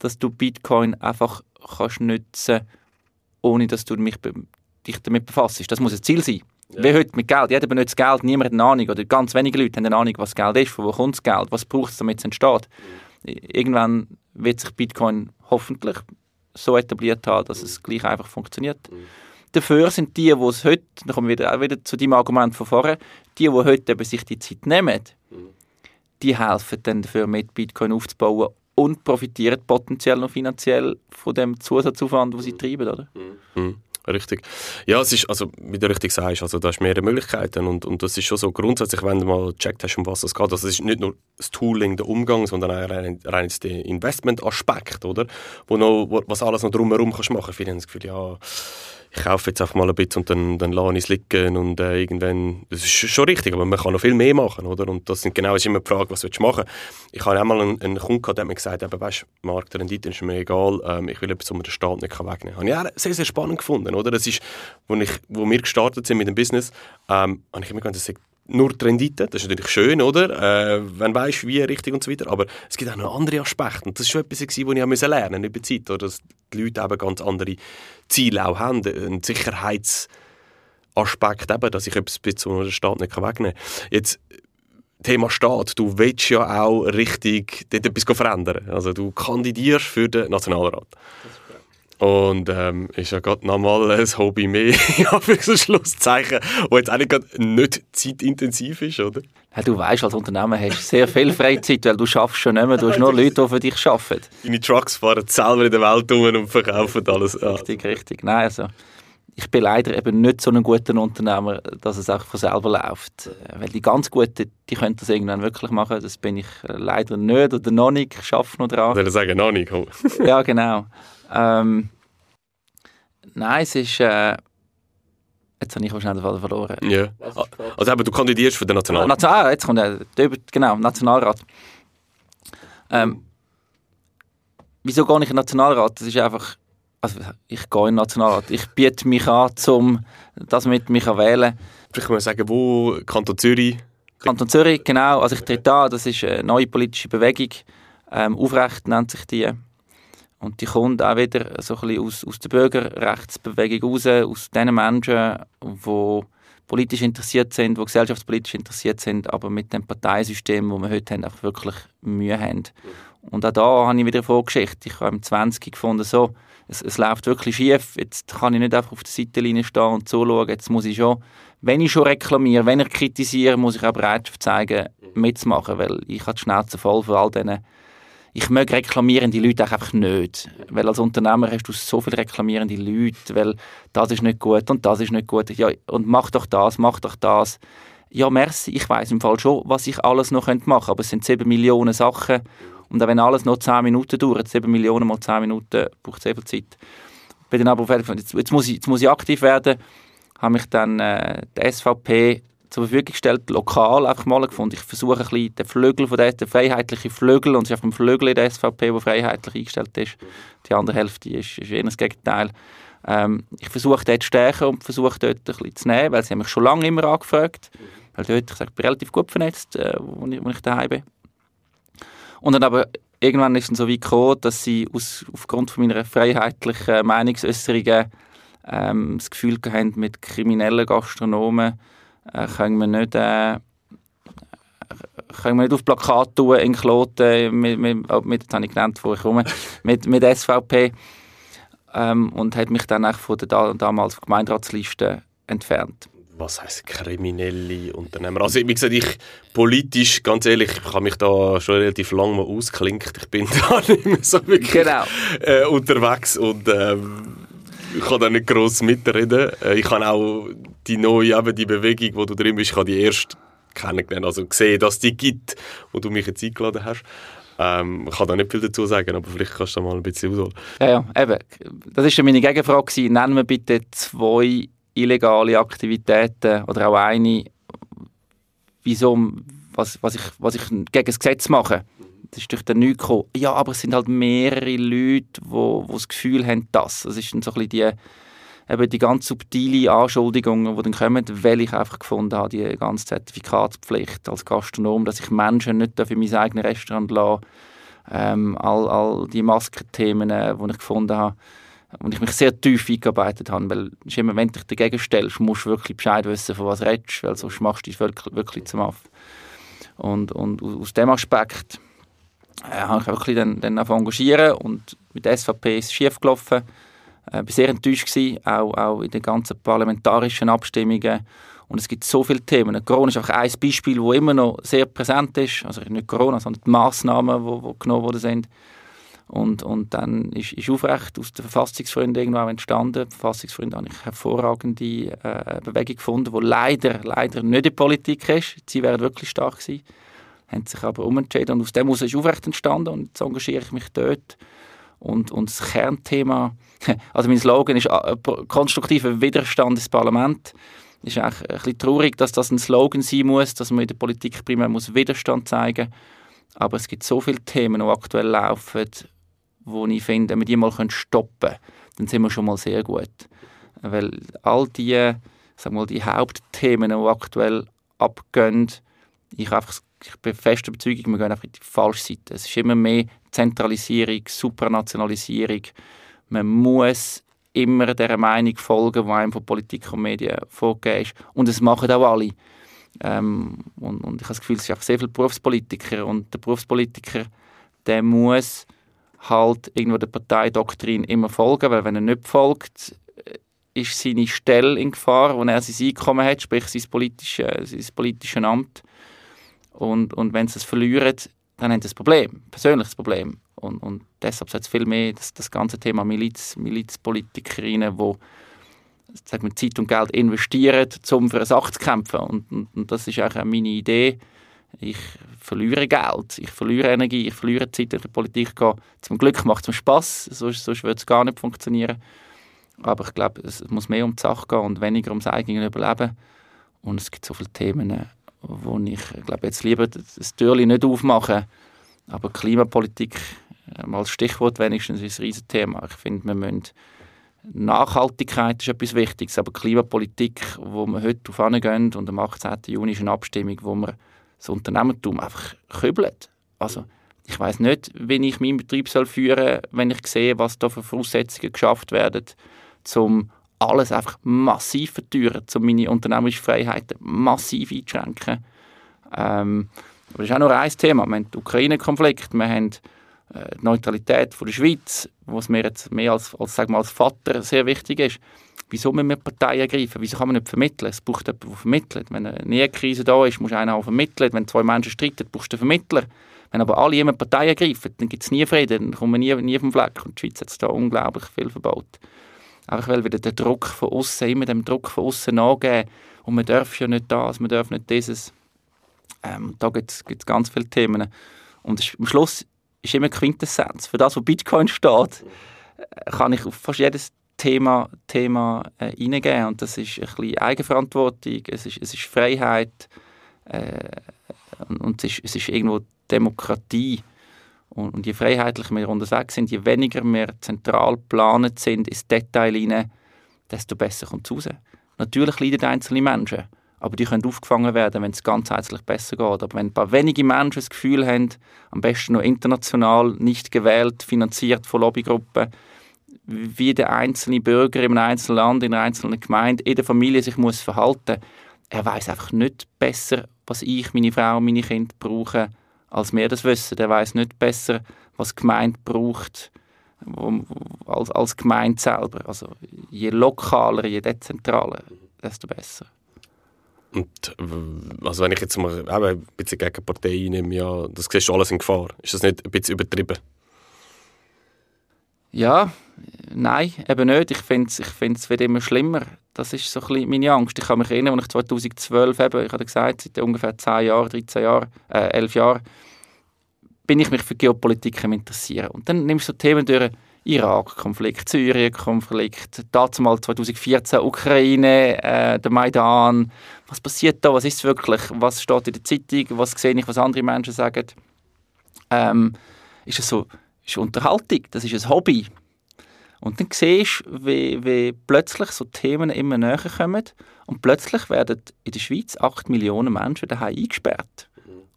dass du Bitcoin einfach kannst nutzen kannst, ohne dass du mich, dich damit befasst. Das muss ein Ziel sein. Ja. Wie heute mit Geld. Jeder benutzt Geld, niemand hat eine Ahnung. Oder ganz wenige Leute haben eine Ahnung, was Geld ist, von wo kommt das Geld, was braucht es, damit es entsteht. Mhm. Irgendwann wird sich Bitcoin hoffentlich so etabliert haben, dass es gleich einfach funktioniert. Mhm. Dafür sind die, die es heute, dann kommen wir wieder, auch wieder zu deinem Argument von vorher, die, die heute eben sich die Zeit nehmen, mhm. die helfen dann dafür mit, Bitcoin aufzubauen und profitieren potenziell noch finanziell von dem Zusatzaufwand, den sie treiben, oder? Mhm. richtig. Ja, es ist, also, wie du richtig sagst, also, da hast mehrere Möglichkeiten und, und das ist schon so grundsätzlich, wenn du mal gecheckt hast, um was es geht, also es ist nicht nur das Tooling, der Umgang, sondern auch rein, rein der Investment-Aspekt, oder? Wo noch, wo, was alles noch drumherum kannst machen. Viele haben das Gefühl, ja, ich kaufe jetzt einfach mal ein bisschen und dann, dann lasse ich es liegen und äh, irgendwann, das ist schon richtig, aber man kann noch viel mehr machen, oder? Und das sind genau ist immer die Frage, was willst du machen? Ich habe einmal einen, einen Kunden gehabt, der mir gesagt, eben, weißt, Markt, der Rendite ist mir egal, ähm, ich will etwas, was mir der Staat nicht wegnehmen kann. Habe ich auch sehr, sehr spannend gefunden, oder? Das ist, wo, ich, wo wir gestartet sind mit dem Business, ähm, habe ich immer das nur die Rendite, das ist natürlich schön, oder? Äh, wenn weißt, wie richtig und so weiter. Aber es gibt auch noch andere Aspekte. Und das war schon etwas, was ich lernen musste über die Zeit. Oder? Dass die Leute eben ganz andere Ziele auch haben. Ein Sicherheitsaspekt eben, dass ich etwas bis zu der Staat nicht wegnehmen kann. Jetzt, Thema Staat, du willst ja auch richtig dort etwas verändern. Also du kandidierst für den Nationalrat. Und ähm, ist ja gerade nochmal ein Hobby mehr, ja, für so Schlusszeichen, das jetzt eigentlich nicht zeitintensiv ist, oder? Ja, du weißt, als Unternehmen hast du sehr viel Freizeit, weil du schaffst schon nicht mehr, du hast nur Leute, die für dich arbeiten. Deine Trucks fahren selber in der Welt um und verkaufen alles. Ja. Richtig, richtig. Nein, also, ich bin leider eben nicht so ein guter Unternehmer, dass es auch von selber läuft. Weil die ganz Guten, die können das irgendwann wirklich machen. Das bin ich leider nicht oder noch nicht. Ich arbeite noch dran. Ich würde sagen, noch nicht. ja, genau. Ähm, nein, es ist... Äh, jetzt habe ich wahrscheinlich den Fall verloren. Ja. Also eben, du kandidierst für den Nationalrat. National, ah, jetzt kommt der, genau, Nationalrat. Ähm, wieso gehe ich in den Nationalrat? Das ist einfach... Also ich gehe in den Nationalrat. Ich biete mich an, um das mit mich wählen. Vielleicht kann man sagen, wo? Kanton Zürich? Kanton Zürich, genau. Also ich trete an, das ist eine neue politische Bewegung. Ähm, Aufrecht nennt sich die. Und die kommt auch wieder so ein bisschen aus, aus der Bürgerrechtsbewegung raus, aus den Menschen, die politisch interessiert sind, die gesellschaftspolitisch interessiert sind, aber mit dem Parteisystem, das wir heute haben, einfach wirklich Mühe haben. Und auch da habe ich wieder eine Vorgeschichte. Ich habe im 20 gefunden, so, es, es läuft wirklich schief, jetzt kann ich nicht einfach auf der Seitenlinie stehen und zuschauen, jetzt muss ich schon, wenn ich schon reklamiere, wenn ich kritisiere, muss ich auch Bereitschaft zeigen, mitzumachen, weil ich habe die Schnauze voll von all diesen ich möge reklamierende Leute einfach nicht. Weil als Unternehmer hast du so viele reklamierende Leute, weil das ist nicht gut und das ist nicht gut. Ja, und mach doch das, mach doch das. Ja, merci, ich weiß im Fall schon, was ich alles noch machen könnte, aber es sind 7 Millionen Sachen. Und wenn alles noch 10 Minuten dauert, 7 Millionen mal 10 Minuten, braucht es eben Zeit. Bin dann aber fertig, jetzt, jetzt, muss ich, jetzt muss ich aktiv werden, habe mich dann äh, die SVP zur Verfügung gestellt, lokal einfach mal gefunden. Ich versuche ein bisschen den Flügel von der, den freiheitlichen Flügel, und es ist einfach ein Flügel in der SVP, der freiheitlich eingestellt ist. Die andere Hälfte ist, ist eher das Gegenteil. Ähm, ich versuche dort zu stärken und versuche dort ein bisschen zu nehmen, weil sie haben mich schon lange immer angefragt. Weil dort, ich sage, relativ gut vernetzt, äh, wo, ich, wo ich daheim bin. Und dann aber irgendwann ist es so weit gekommen, dass sie aus, aufgrund von meiner freiheitlichen Meinungsäußerungen ähm, das Gefühl haben, mit kriminellen Gastronomen äh, können wir nicht äh, können wir nicht auf Plakat tun in Kloten, mit, mit, oh, mit, das habe ich genannt, wo ich komme, mit, mit SVP ähm, und hat mich dann von der damals Gemeinderatsliste entfernt. Was heißt kriminelle Unternehmer? Also wie gesagt, ich politisch, ganz ehrlich, ich habe mich da schon relativ lange mal ausklinkt. Ich bin da nicht mehr so wirklich genau. äh, unterwegs und ähm, ich kann da nicht gross mitreden. Äh, ich habe auch die neue, eben die Bewegung, wo du drin bist, habe die erst kennengelernt, also gesehen, dass die gibt, wo du mich jetzt eingeladen hast. Ähm, ich kann da nicht viel dazu sagen, aber vielleicht kannst du da mal ein bisschen ausholen. Ja, ja, eben. Das war meine Gegenfrage. Nennen wir bitte zwei illegale Aktivitäten oder auch eine, wieso, was, was, ich, was ich gegen das Gesetz mache das ist durch den nichts gekommen. Ja, aber es sind halt mehrere Leute, die das Gefühl haben, das. Das ist dann so ein bisschen die, eben die ganz subtile Anschuldigungen, die dann kommen, weil ich einfach gefunden habe, die ganze Zertifikatspflicht als Gastronom, dass ich Menschen nicht für mein eigenes Restaurant lasse, ähm, all, all die Maskenthemen, äh, die ich gefunden habe, und ich mich sehr tief eingearbeitet habe, weil immer, wenn du dich dagegen stellst, musst du wirklich Bescheid wissen, von was redest, weil sonst machst du dich wirklich, wirklich zum Aff. Und, und aus dem Aspekt äh, habe ich wirklich dann, dann engagieren und mit der SVP ist es schief gelaufen. Ich äh, war sehr enttäuscht, gewesen, auch, auch in den ganzen parlamentarischen Abstimmungen. Und es gibt so viele Themen. Corona ist einfach ein Beispiel, das immer noch sehr präsent ist. Also nicht Corona, sondern die Massnahmen, die, die genommen worden sind. Und, und dann ist, ist aufrecht aus der Verfassungsfreunde irgendwo entstanden. Die Verfassungsfreunde habe ich eine hervorragende äh, Bewegung gefunden, die leider, leider nicht in Politik ist. Sie wären wirklich stark gewesen, haben sich aber umentschieden und aus dem heraus ist aufrecht entstanden und jetzt engagiere ich mich dort. Und, und das Kernthema, also mein Slogan ist äh, konstruktiver Widerstand Parlament. Es ist eigentlich ein bisschen traurig, dass das ein Slogan sein muss, dass man in der Politik primär muss Widerstand zeigen muss. Aber es gibt so viele Themen, die aktuell laufen, wo ich finde, wenn wir die mal stoppen können, dann sind wir schon mal sehr gut. Weil all die, sag mal, die Hauptthemen, die aktuell abgehen, ich, einfach, ich bin fest Überzeugung, wir gehen einfach in die falsche Seite. Es ist immer mehr Zentralisierung, Supranationalisierung. Man muss immer der Meinung folgen, die einem von Politik und Medien vorgegeben ist. Und das machen auch alle. Ähm, und, und, ich habe das Gefühl, es sind auch sehr viele Berufspolitiker und der Berufspolitiker, der muss halt irgendwo der Parteidoktrin immer folgen, weil wenn er nicht folgt, äh, ist seine Stelle in Gefahr, wo er sein Einkommen hat, sprich sein politisches, sein politisches Amt. Und, und wenn sie es verlieren, dann haben sie ein Problem, ein persönliches Problem. Und, und deshalb sollte es viel mehr das, das ganze Thema Miliz, Milizpolitikerinnen, die sagen wir, Zeit und Geld investieren, um für eine Sache zu kämpfen. Und, und, und das ist auch meine Idee. Ich verliere Geld, ich verliere Energie, ich verliere Zeit in der Politik. Gehen. Zum Glück macht es mir Spass, sonst, sonst würde es gar nicht funktionieren. Aber ich glaube, es muss mehr um die Sache gehen und weniger um das eigene Überleben. Und es gibt so viele Themen, wo ich, glaube, jetzt lieber das Türchen nicht aufmachen. Aber Klimapolitik, mal als Stichwort wenigstens, ist ein Riesenthema. Ich finde, wir müssen Nachhaltigkeit ist etwas Wichtiges, aber Klimapolitik, wo wir heute auf gehen und am 18. Juni ist eine Abstimmung, wo wir das Unternehmertum einfach kübelt. Also ich weiß nicht, wie ich meinen Betrieb führen soll, wenn ich sehe, was da für Voraussetzungen geschafft werden, um alles einfach massiv verteuern, um meine unternehmerischen Freiheiten massiv einzuschränken. Ähm, aber das ist auch nur ein Thema. Wir haben den Ukraine-Konflikt, wir haben äh, die Neutralität von der Schweiz, was mir jetzt mehr als, als, sag mal, als Vater sehr wichtig ist. Wieso müssen wir Parteien ergreifen? Wieso kann man nicht vermitteln? Es braucht jemanden, der vermittelt. Wenn eine Nähekrise da ist, muss einer auch vermitteln. Wenn zwei Menschen streiten, brauchst du einen Vermittler. Wenn aber alle jemand Partei ergreifen, dann gibt es nie Frieden, dann kommen wir nie, nie vom Fleck. Und die Schweiz hat da unglaublich viel verbaut. Einfach weil wieder der Druck von außen immer dem Druck von außen nachgeben und man darf ja nicht das, man darf nicht dieses. Ähm, da gibt es ganz viele Themen. Und am Schluss ist immer Quintessenz. Für das, was Bitcoin steht, kann ich auf fast jedes Thema, Thema äh, hineingeben. Und das ist ein bisschen Eigenverantwortung, es ist, es ist Freiheit äh, und es ist, es ist irgendwo Demokratie. Und, und je freiheitlicher wir unterwegs sind, je weniger wir zentral geplant sind ins Detail hinein, desto besser kommt es raus. Natürlich leiden einzelne Menschen aber die können aufgefangen werden, wenn es ganzheitlich besser geht. Aber wenn ein paar wenige Menschen das Gefühl haben, am besten noch international, nicht gewählt, finanziert von Lobbygruppen, wie der einzelne Bürger in einem einzelnen Land, in einer einzelnen Gemeinde, in der Familie sich muss verhalten, er weiß einfach nicht besser, was ich, meine Frau meine Kinder brauchen, als wir das wissen. Er weiß nicht besser, was die Gemeinde braucht, als, als Gemeinde selber. Also je lokaler, je dezentraler, desto besser. Und also wenn ich jetzt mal eben ein bisschen gegen Partei nehme, ja, das siehst du alles in Gefahr. Ist das nicht ein bisschen übertrieben? Ja, nein, eben nicht. Ich finde ich es wird immer schlimmer. Das ist so ein bisschen meine Angst. Ich kann mich erinnern, als ich 2012 eben, ich hatte gesagt, seit ungefähr 10 Jahren, 13 Jahren, äh, 11 Jahren, bin ich mich für Geopolitik interessieren. Und dann nimmst du Themen durch, Irak-Konflikt, Syrien-Konflikt, dazu mal 2014 Ukraine, äh, der Maidan. Was passiert da? Was ist wirklich? Was steht in der Zeitung? Was sehe ich, was andere Menschen sagen? Ähm, ist es so, ist Unterhaltung, das ist ein Hobby. Und dann siehst du, wie, wie plötzlich so Themen immer näher kommen und plötzlich werden in der Schweiz 8 Millionen Menschen daheim eingesperrt.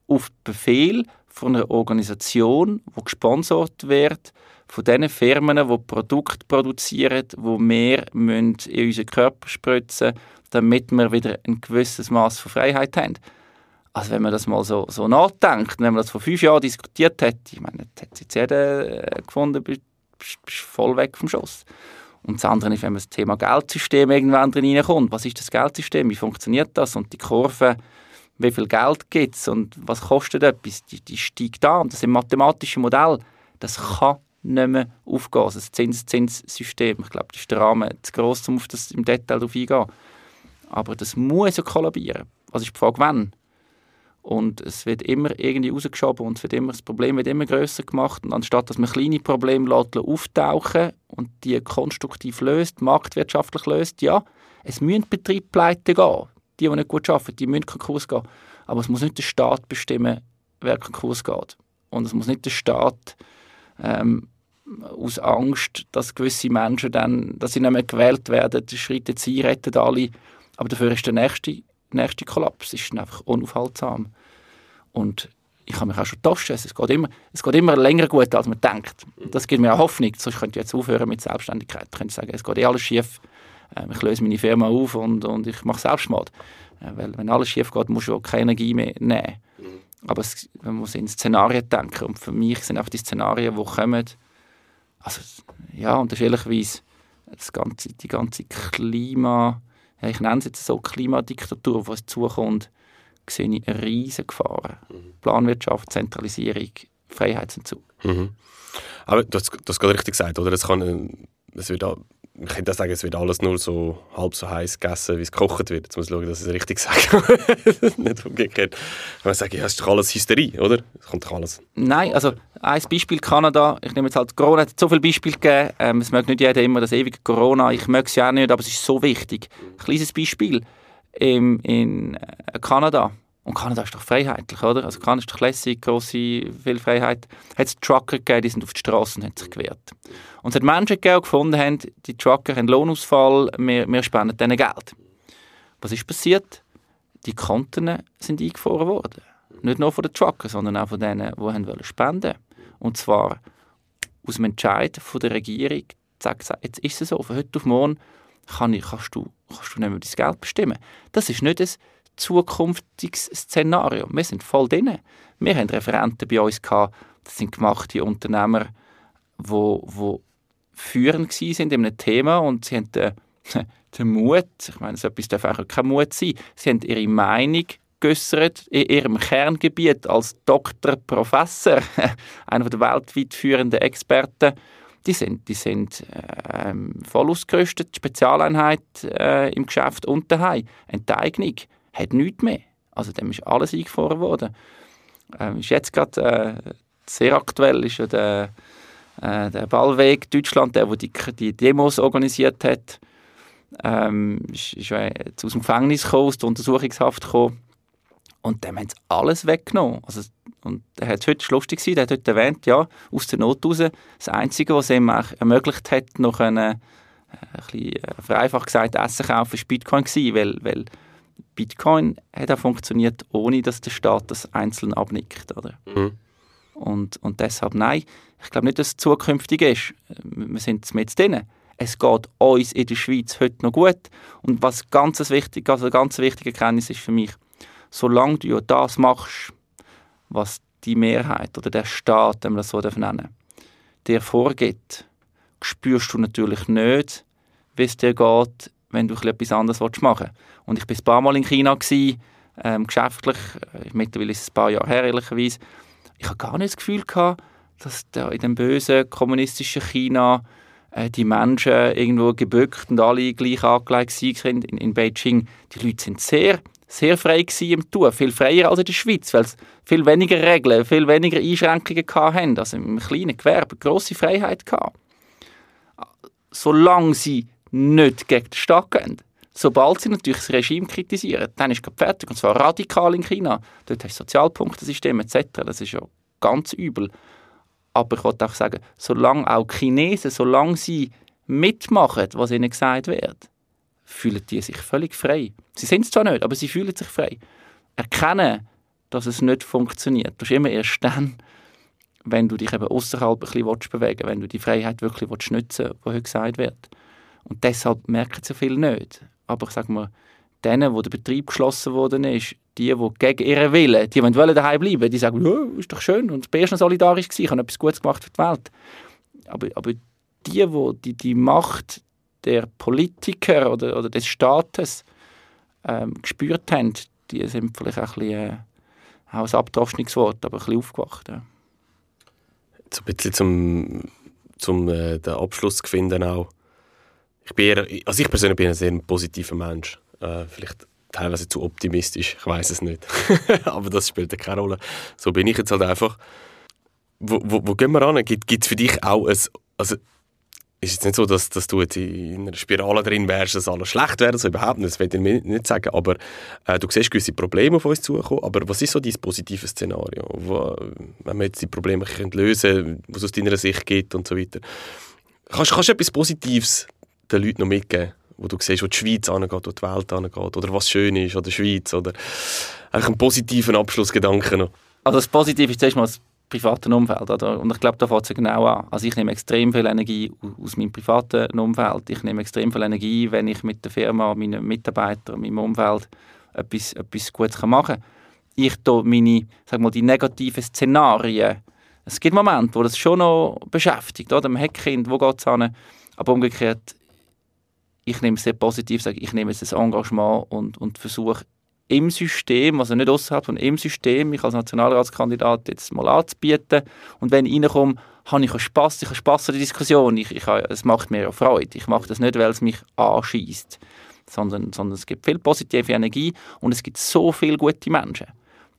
Auf Befehl von einer Organisation, die gesponsert wird von den Firmen, die Produkte produzieren, die wir in unseren Körper spritzen damit wir wieder ein gewisses Maß von Freiheit haben. Also wenn man das mal so, so nachdenkt, wenn man das vor fünf Jahren diskutiert hätte, ich meine, das hat jetzt jeder äh, gefunden, bist, bist voll weg vom Schuss. Und das andere ist, wenn man das Thema Geldsystem irgendwann drin reinkommt. Was ist das Geldsystem? Wie funktioniert das? Und die Kurve, wie viel Geld gibt es und was kostet etwas? Die, die steigt an. Das sind mathematische Modelle. Das kann nicht mehr aufgehen. Also das Zinszinssystem, ich glaube, das ist der Rahmen zu gross, um auf das im Detail darauf eingehen. Aber das muss ja kollabieren. Also ist die Frage, wann? Und es wird immer irgendwie rausgeschoben und es wird immer, das Problem wird immer größer gemacht. Und anstatt dass man kleine Probleme lässt, auftauchen und die konstruktiv löst, marktwirtschaftlich löst, ja, es müssen Betriebe pleite gehen. Die, die nicht gut arbeiten, die müssen Konkurs gehen. Aber es muss nicht der Staat bestimmen, wer Konkurs geht. Und es muss nicht der Staat ähm, aus Angst, dass gewisse Menschen dann, dass sie nicht mehr gewählt werden, schreiten sie, retten alle. Aber dafür ist der nächste nächste Kollaps ist einfach unaufhaltsam. Und ich habe mich auch schon getauscht. Es geht, immer, es geht immer länger gut, als man denkt. Das gibt mir auch Hoffnung. Sonst könnte ich jetzt aufhören mit Selbstständigkeit. Ich könnte sagen, es geht eh alles schief. Ähm, ich löse meine Firma auf und, und ich mache Selbstmord. Äh, weil wenn alles schief geht, muss du auch keine Energie mehr nehmen. Aber es, man muss in Szenarien denken. Und für mich sind auch die Szenarien, die kommen, also, ja, unterschiedlicherweise das ganze, die ganze Klima- ja, ich nenne es jetzt so, Klimadiktatur, auf uns zukommt, sehe ich eine riesige Gefahr. Mhm. Planwirtschaft, Zentralisierung, Freiheitsentzug. Mhm. Aber du hast, du hast gerade richtig gesagt, oder? Es, kann, es wird auch ich könnte sagen, es wird alles nur so halb so heiß gegessen, wie es gekocht wird. Jetzt muss ich schauen, dass ich es richtig sage. nicht umgekehrt. Man sagt, ja, es ist doch alles Hysterie, oder? Es kommt doch alles. Nein, also ein Beispiel Kanada. Ich nehme jetzt halt Corona, hat so viele Beispiele gegeben. Ähm, es mag nicht jeder immer das ewige Corona. Ich mag es ja auch nicht, aber es ist so wichtig. Ein kleines Beispiel. In, in äh, Kanada und Kanada ist doch freiheitlich, oder? Also Kanada ist doch lässig, grosse, viel Freiheit. Hat es Trucker gegeben, die sind auf die Straße und haben sich gewehrt. Und es hat Menschen gegeben, die gefunden haben, die Trucker haben Lohnausfall, wir, wir spenden denen Geld. Was ist passiert? Die Konten sind eingefroren worden. Nicht nur von den Truckern, sondern auch von denen, die haben spenden. Und zwar aus dem Entscheid von der Regierung, sagt, jetzt ist es so, von heute auf morgen kann ich, kannst, du, kannst du nicht mehr dein Geld bestimmen. Das ist nicht ein zukünftiges Szenario. Wir sind voll drin. Wir haben Referenten bei uns gehabt, das sind gemachte Unternehmer, wo, wo führend sind in einem Thema und sie haben den, den Mut, ich meine, so etwas darf auch kein Mut sein, sie haben ihre Meinung geäußert in ihrem Kerngebiet als Doktor, Professor, einer der weltweit führenden Experten. Die sind, die sind äh, voll ausgerüstet, Spezialeinheit äh, im Geschäft und daheim. Enteignung hat nichts mehr. Also dem ist alles eingefroren worden. Ähm, ist jetzt gerade äh, sehr aktuell ist ja der, äh, der Ballweg Deutschland, der, der die, die Demos organisiert hat, ähm, ist, ist jetzt aus dem Gefängnis gekommen, aus der Untersuchungshaft gekommen. Und dem haben sie alles weggenommen. Also, und er hat heute, lustig gewesen, der hat heute erwähnt, ja, aus der Not raus, das Einzige, was ihm ermöglicht hat, noch ein, äh, ein bisschen äh, vereinfacht gesagt, Essen kaufen, ist Bitcoin gewesen, weil, weil Bitcoin hat auch funktioniert, ohne dass der Staat das einzeln abnickt. Oder? Mhm. Und, und deshalb nein, ich glaube nicht, dass es zukünftig ist. Wir sind mit drin. Es geht uns in der Schweiz heute noch gut. Und was ganz wichtig, also eine ganz wichtige Erkenntnis ist für mich, solange du ja das machst, was die Mehrheit oder der Staat, wenn man das so nennen dir vorgibt, spürst du natürlich nicht, wie es dir geht, wenn du etwas anderes machen willst. Und ich war ein paar Mal in China, gewesen, ähm, geschäftlich, äh, mittlerweile ist es ein paar Jahre her, ehrlicherweise. Ich hatte gar nicht das Gefühl, gehabt, dass da in dem bösen kommunistischen China äh, die Menschen irgendwo gebückt und alle gleich angelegt sind in, in Beijing. Die Leute sind sehr sehr frei im Tun, viel freier als in der Schweiz, weil sie viel weniger Regeln, viel weniger Einschränkungen hatten, also im kleinen Gewerbe, grosse Freiheit hatten. Solange sie nicht gegen den Staat gehen. Sobald sie natürlich das Regime kritisieren, dann ist es fertig, und zwar radikal in China. Dort hast du Sozialpunktesystem etc., das ist ja ganz übel. Aber ich wollte auch sagen, solange auch Chinesen, solange sie mitmachen, was ihnen gesagt wird, fühlen die sich völlig frei. Sie sind es zwar nicht, aber sie fühlen sich frei. Erkennen, dass es nicht funktioniert. Das ist immer erst dann, wenn du dich eben außerhalb ein bisschen bewegen willst, wenn du die Freiheit wirklich nutzen willst, die heute gesagt wird. Und deshalb merken sie viel nicht. Aber ich sage mal, denen, wo der Betrieb geschlossen worden ist, die, die gegen ihren Willen, die wollen daheim bleiben, die sagen, ja, ist doch schön und ich war schon solidarisch, gewesen, ich habe etwas Gutes gemacht für die Welt. Aber, aber die, die, die Macht der Politiker oder, oder des Staates ähm, gespürt haben, die sind vielleicht auch ein bisschen, äh, auch ein Abdroschungswort, aber ein bisschen aufgewacht. Ja. So ein bisschen zum um äh, den Abschluss zu finden auch. Ich bin eher, also ich persönlich bin ein sehr positiver Mensch. Äh, vielleicht teilweise zu optimistisch, ich weiß es nicht. Aber das spielt keine Rolle. So bin ich jetzt halt einfach. Wo, wo, wo gehen wir an? Gibt es für dich auch ein, also ist jetzt nicht so, dass, dass du jetzt in einer Spirale drin wärst, dass alles schlecht wäre, so überhaupt nicht, das will ich mir nicht sagen, aber äh, du siehst gewisse Probleme auf uns zukommen, aber was ist so dein positives Szenario, wo, wenn wir jetzt die Probleme lösen können, was es aus deiner Sicht geht und so weiter. Kannst, kannst du etwas Positives den Leuten noch mitgeben? wo du siehst, wo die Schweiz angeht, wo die Welt angeht, oder was schön ist oder die Schweiz, oder eigentlich einen positiven Abschlussgedanken noch. Also das Positive ist zuerst mal das private Umfeld, oder? und ich glaube, da fängt es genau an. Also ich nehme extrem viel Energie aus meinem privaten Umfeld, ich nehme extrem viel Energie, wenn ich mit der Firma, meinen Mitarbeitern, meinem Umfeld etwas, etwas Gutes machen kann. Ich tue meine, sag mal, die negativen Szenarien, es gibt Momente, wo das schon noch beschäftigt, oder? Hat Kind, wo geht es hin? Aber umgekehrt, ich nehme es sehr positiv, sage ich nehme jetzt das Engagement und, und versuche im System, also nicht außerhalb, sondern im System, mich als Nationalratskandidat jetzt mal anzubieten. Und wenn ich reinkomme, habe ich Spass, ich habe Spass an der Diskussion, ich, ich habe, es macht mir Freude. Ich mache das nicht, weil es mich anschießt, sondern, sondern es gibt viel positive Energie und es gibt so viele gute Menschen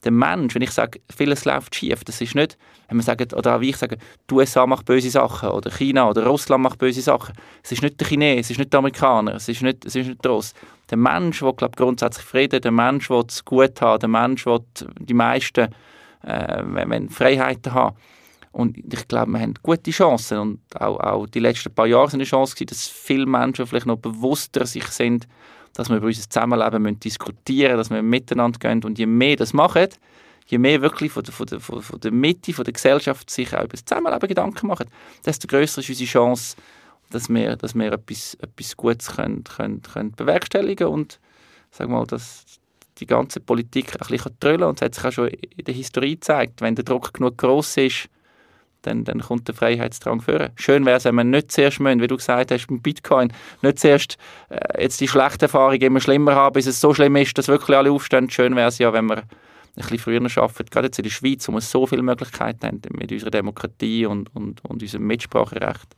der Mensch, wenn ich sage, vieles läuft schief, das ist nicht, wenn man sagt, oder wie ich sage, die USA macht böse Sachen oder China oder Russland macht böse Sachen. Es ist nicht der Chinese, es ist nicht der Amerikaner, es ist nicht, es ist nicht der Russ. Der Mensch, der glaub, grundsätzlich Frieden, der Mensch, der es gut hat, der Mensch, der die meisten äh, wenn Freiheiten hat. Und ich glaube, wir haben gute Chancen und auch, auch die letzten paar Jahre sind eine Chance gewesen, dass viele Menschen vielleicht noch bewusster sich sind, dass wir über unser Zusammenleben müssen diskutieren dass wir miteinander gehen. Und je mehr das machen, je mehr wirklich von der, von der, von der Mitte, von der Gesellschaft sich auch über das Zusammenleben Gedanken machen, desto größer ist unsere Chance, dass wir, dass wir etwas, etwas Gutes können, können, können bewerkstelligen und sag mal, dass die ganze Politik ein bisschen trüllen und es hat sich auch schon in der Historie gezeigt, wenn der Druck genug groß ist, dann, dann kommt der Freiheitsdrang vor. Schön wäre es, wenn man nicht zuerst müssen, wie du gesagt hast, mit Bitcoin, nicht zuerst äh, jetzt die schlechte Erfahrung immer schlimmer haben, bis es so schlimm ist, dass wirklich alle aufstehen. Schön wäre es ja, wenn wir ein bisschen früher arbeiten, gerade jetzt in der Schweiz, wo wir so viele Möglichkeiten haben mit unserer Demokratie und, und, und unserem Mitspracherecht,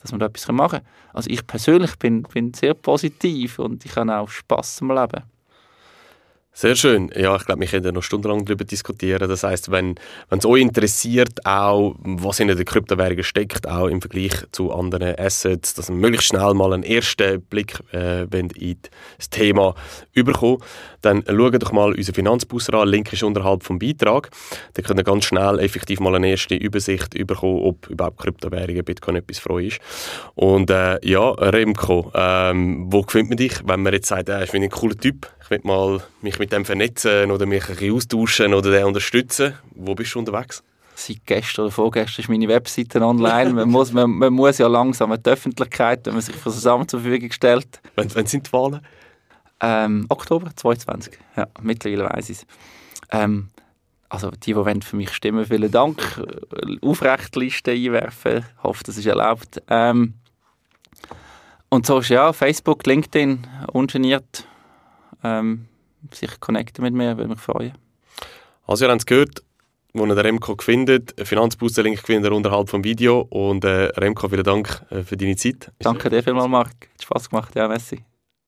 dass wir da etwas machen können. Also ich persönlich bin, bin sehr positiv und ich habe auch Spass am Leben. Sehr schön. Ja, ich glaube, wir können noch stundenlang darüber diskutieren. Das heißt, wenn es euch interessiert, auch was in der Kryptowährungen steckt, auch im Vergleich zu anderen Assets, dass wir möglichst schnell mal einen ersten Blick äh, in das Thema überkommen, dann schaut doch mal unseren Finanzbus an. Link ist unterhalb vom Beitrag. Da könnt ihr ganz schnell effektiv mal eine erste Übersicht bekommen, ob überhaupt Kryptowährungen, Bitcoin etwas euch ist. Und äh, ja, Remco, ähm, wo findet man dich, wenn man jetzt sagt, äh, ich bin ein cooler Typ, ich will mal mich mit dem vernetzen oder mich ein bisschen austauschen oder den unterstützen. Wo bist du unterwegs? Seit gestern oder vorgestern ist meine Webseite online. man, muss, man, man, muss ja langsam an die Öffentlichkeit, wenn man sich das Amt zur Verfügung stellt. Wann, wann sind die Wahlen? Ähm, Oktober 2022. Ja, mittlerweile weiß ich es. Ähm, also die, die für mich stimmen, vielen Dank. Aufrechtliste einwerfen. Ich hoffe, das ist erlaubt. Ähm, und so ist ja Facebook, LinkedIn, ungeniert. Ähm, sich connecten mit mir, würde mich freuen. Also ihr habt es gehört, wo ihr den Remco findet. Finanzbooster-Link findet ihr unterhalb vom Video. Und äh, Remco, vielen Dank äh, für deine Zeit. Danke dir vielmals, Marc. Hat Spass gemacht. Ja, merci.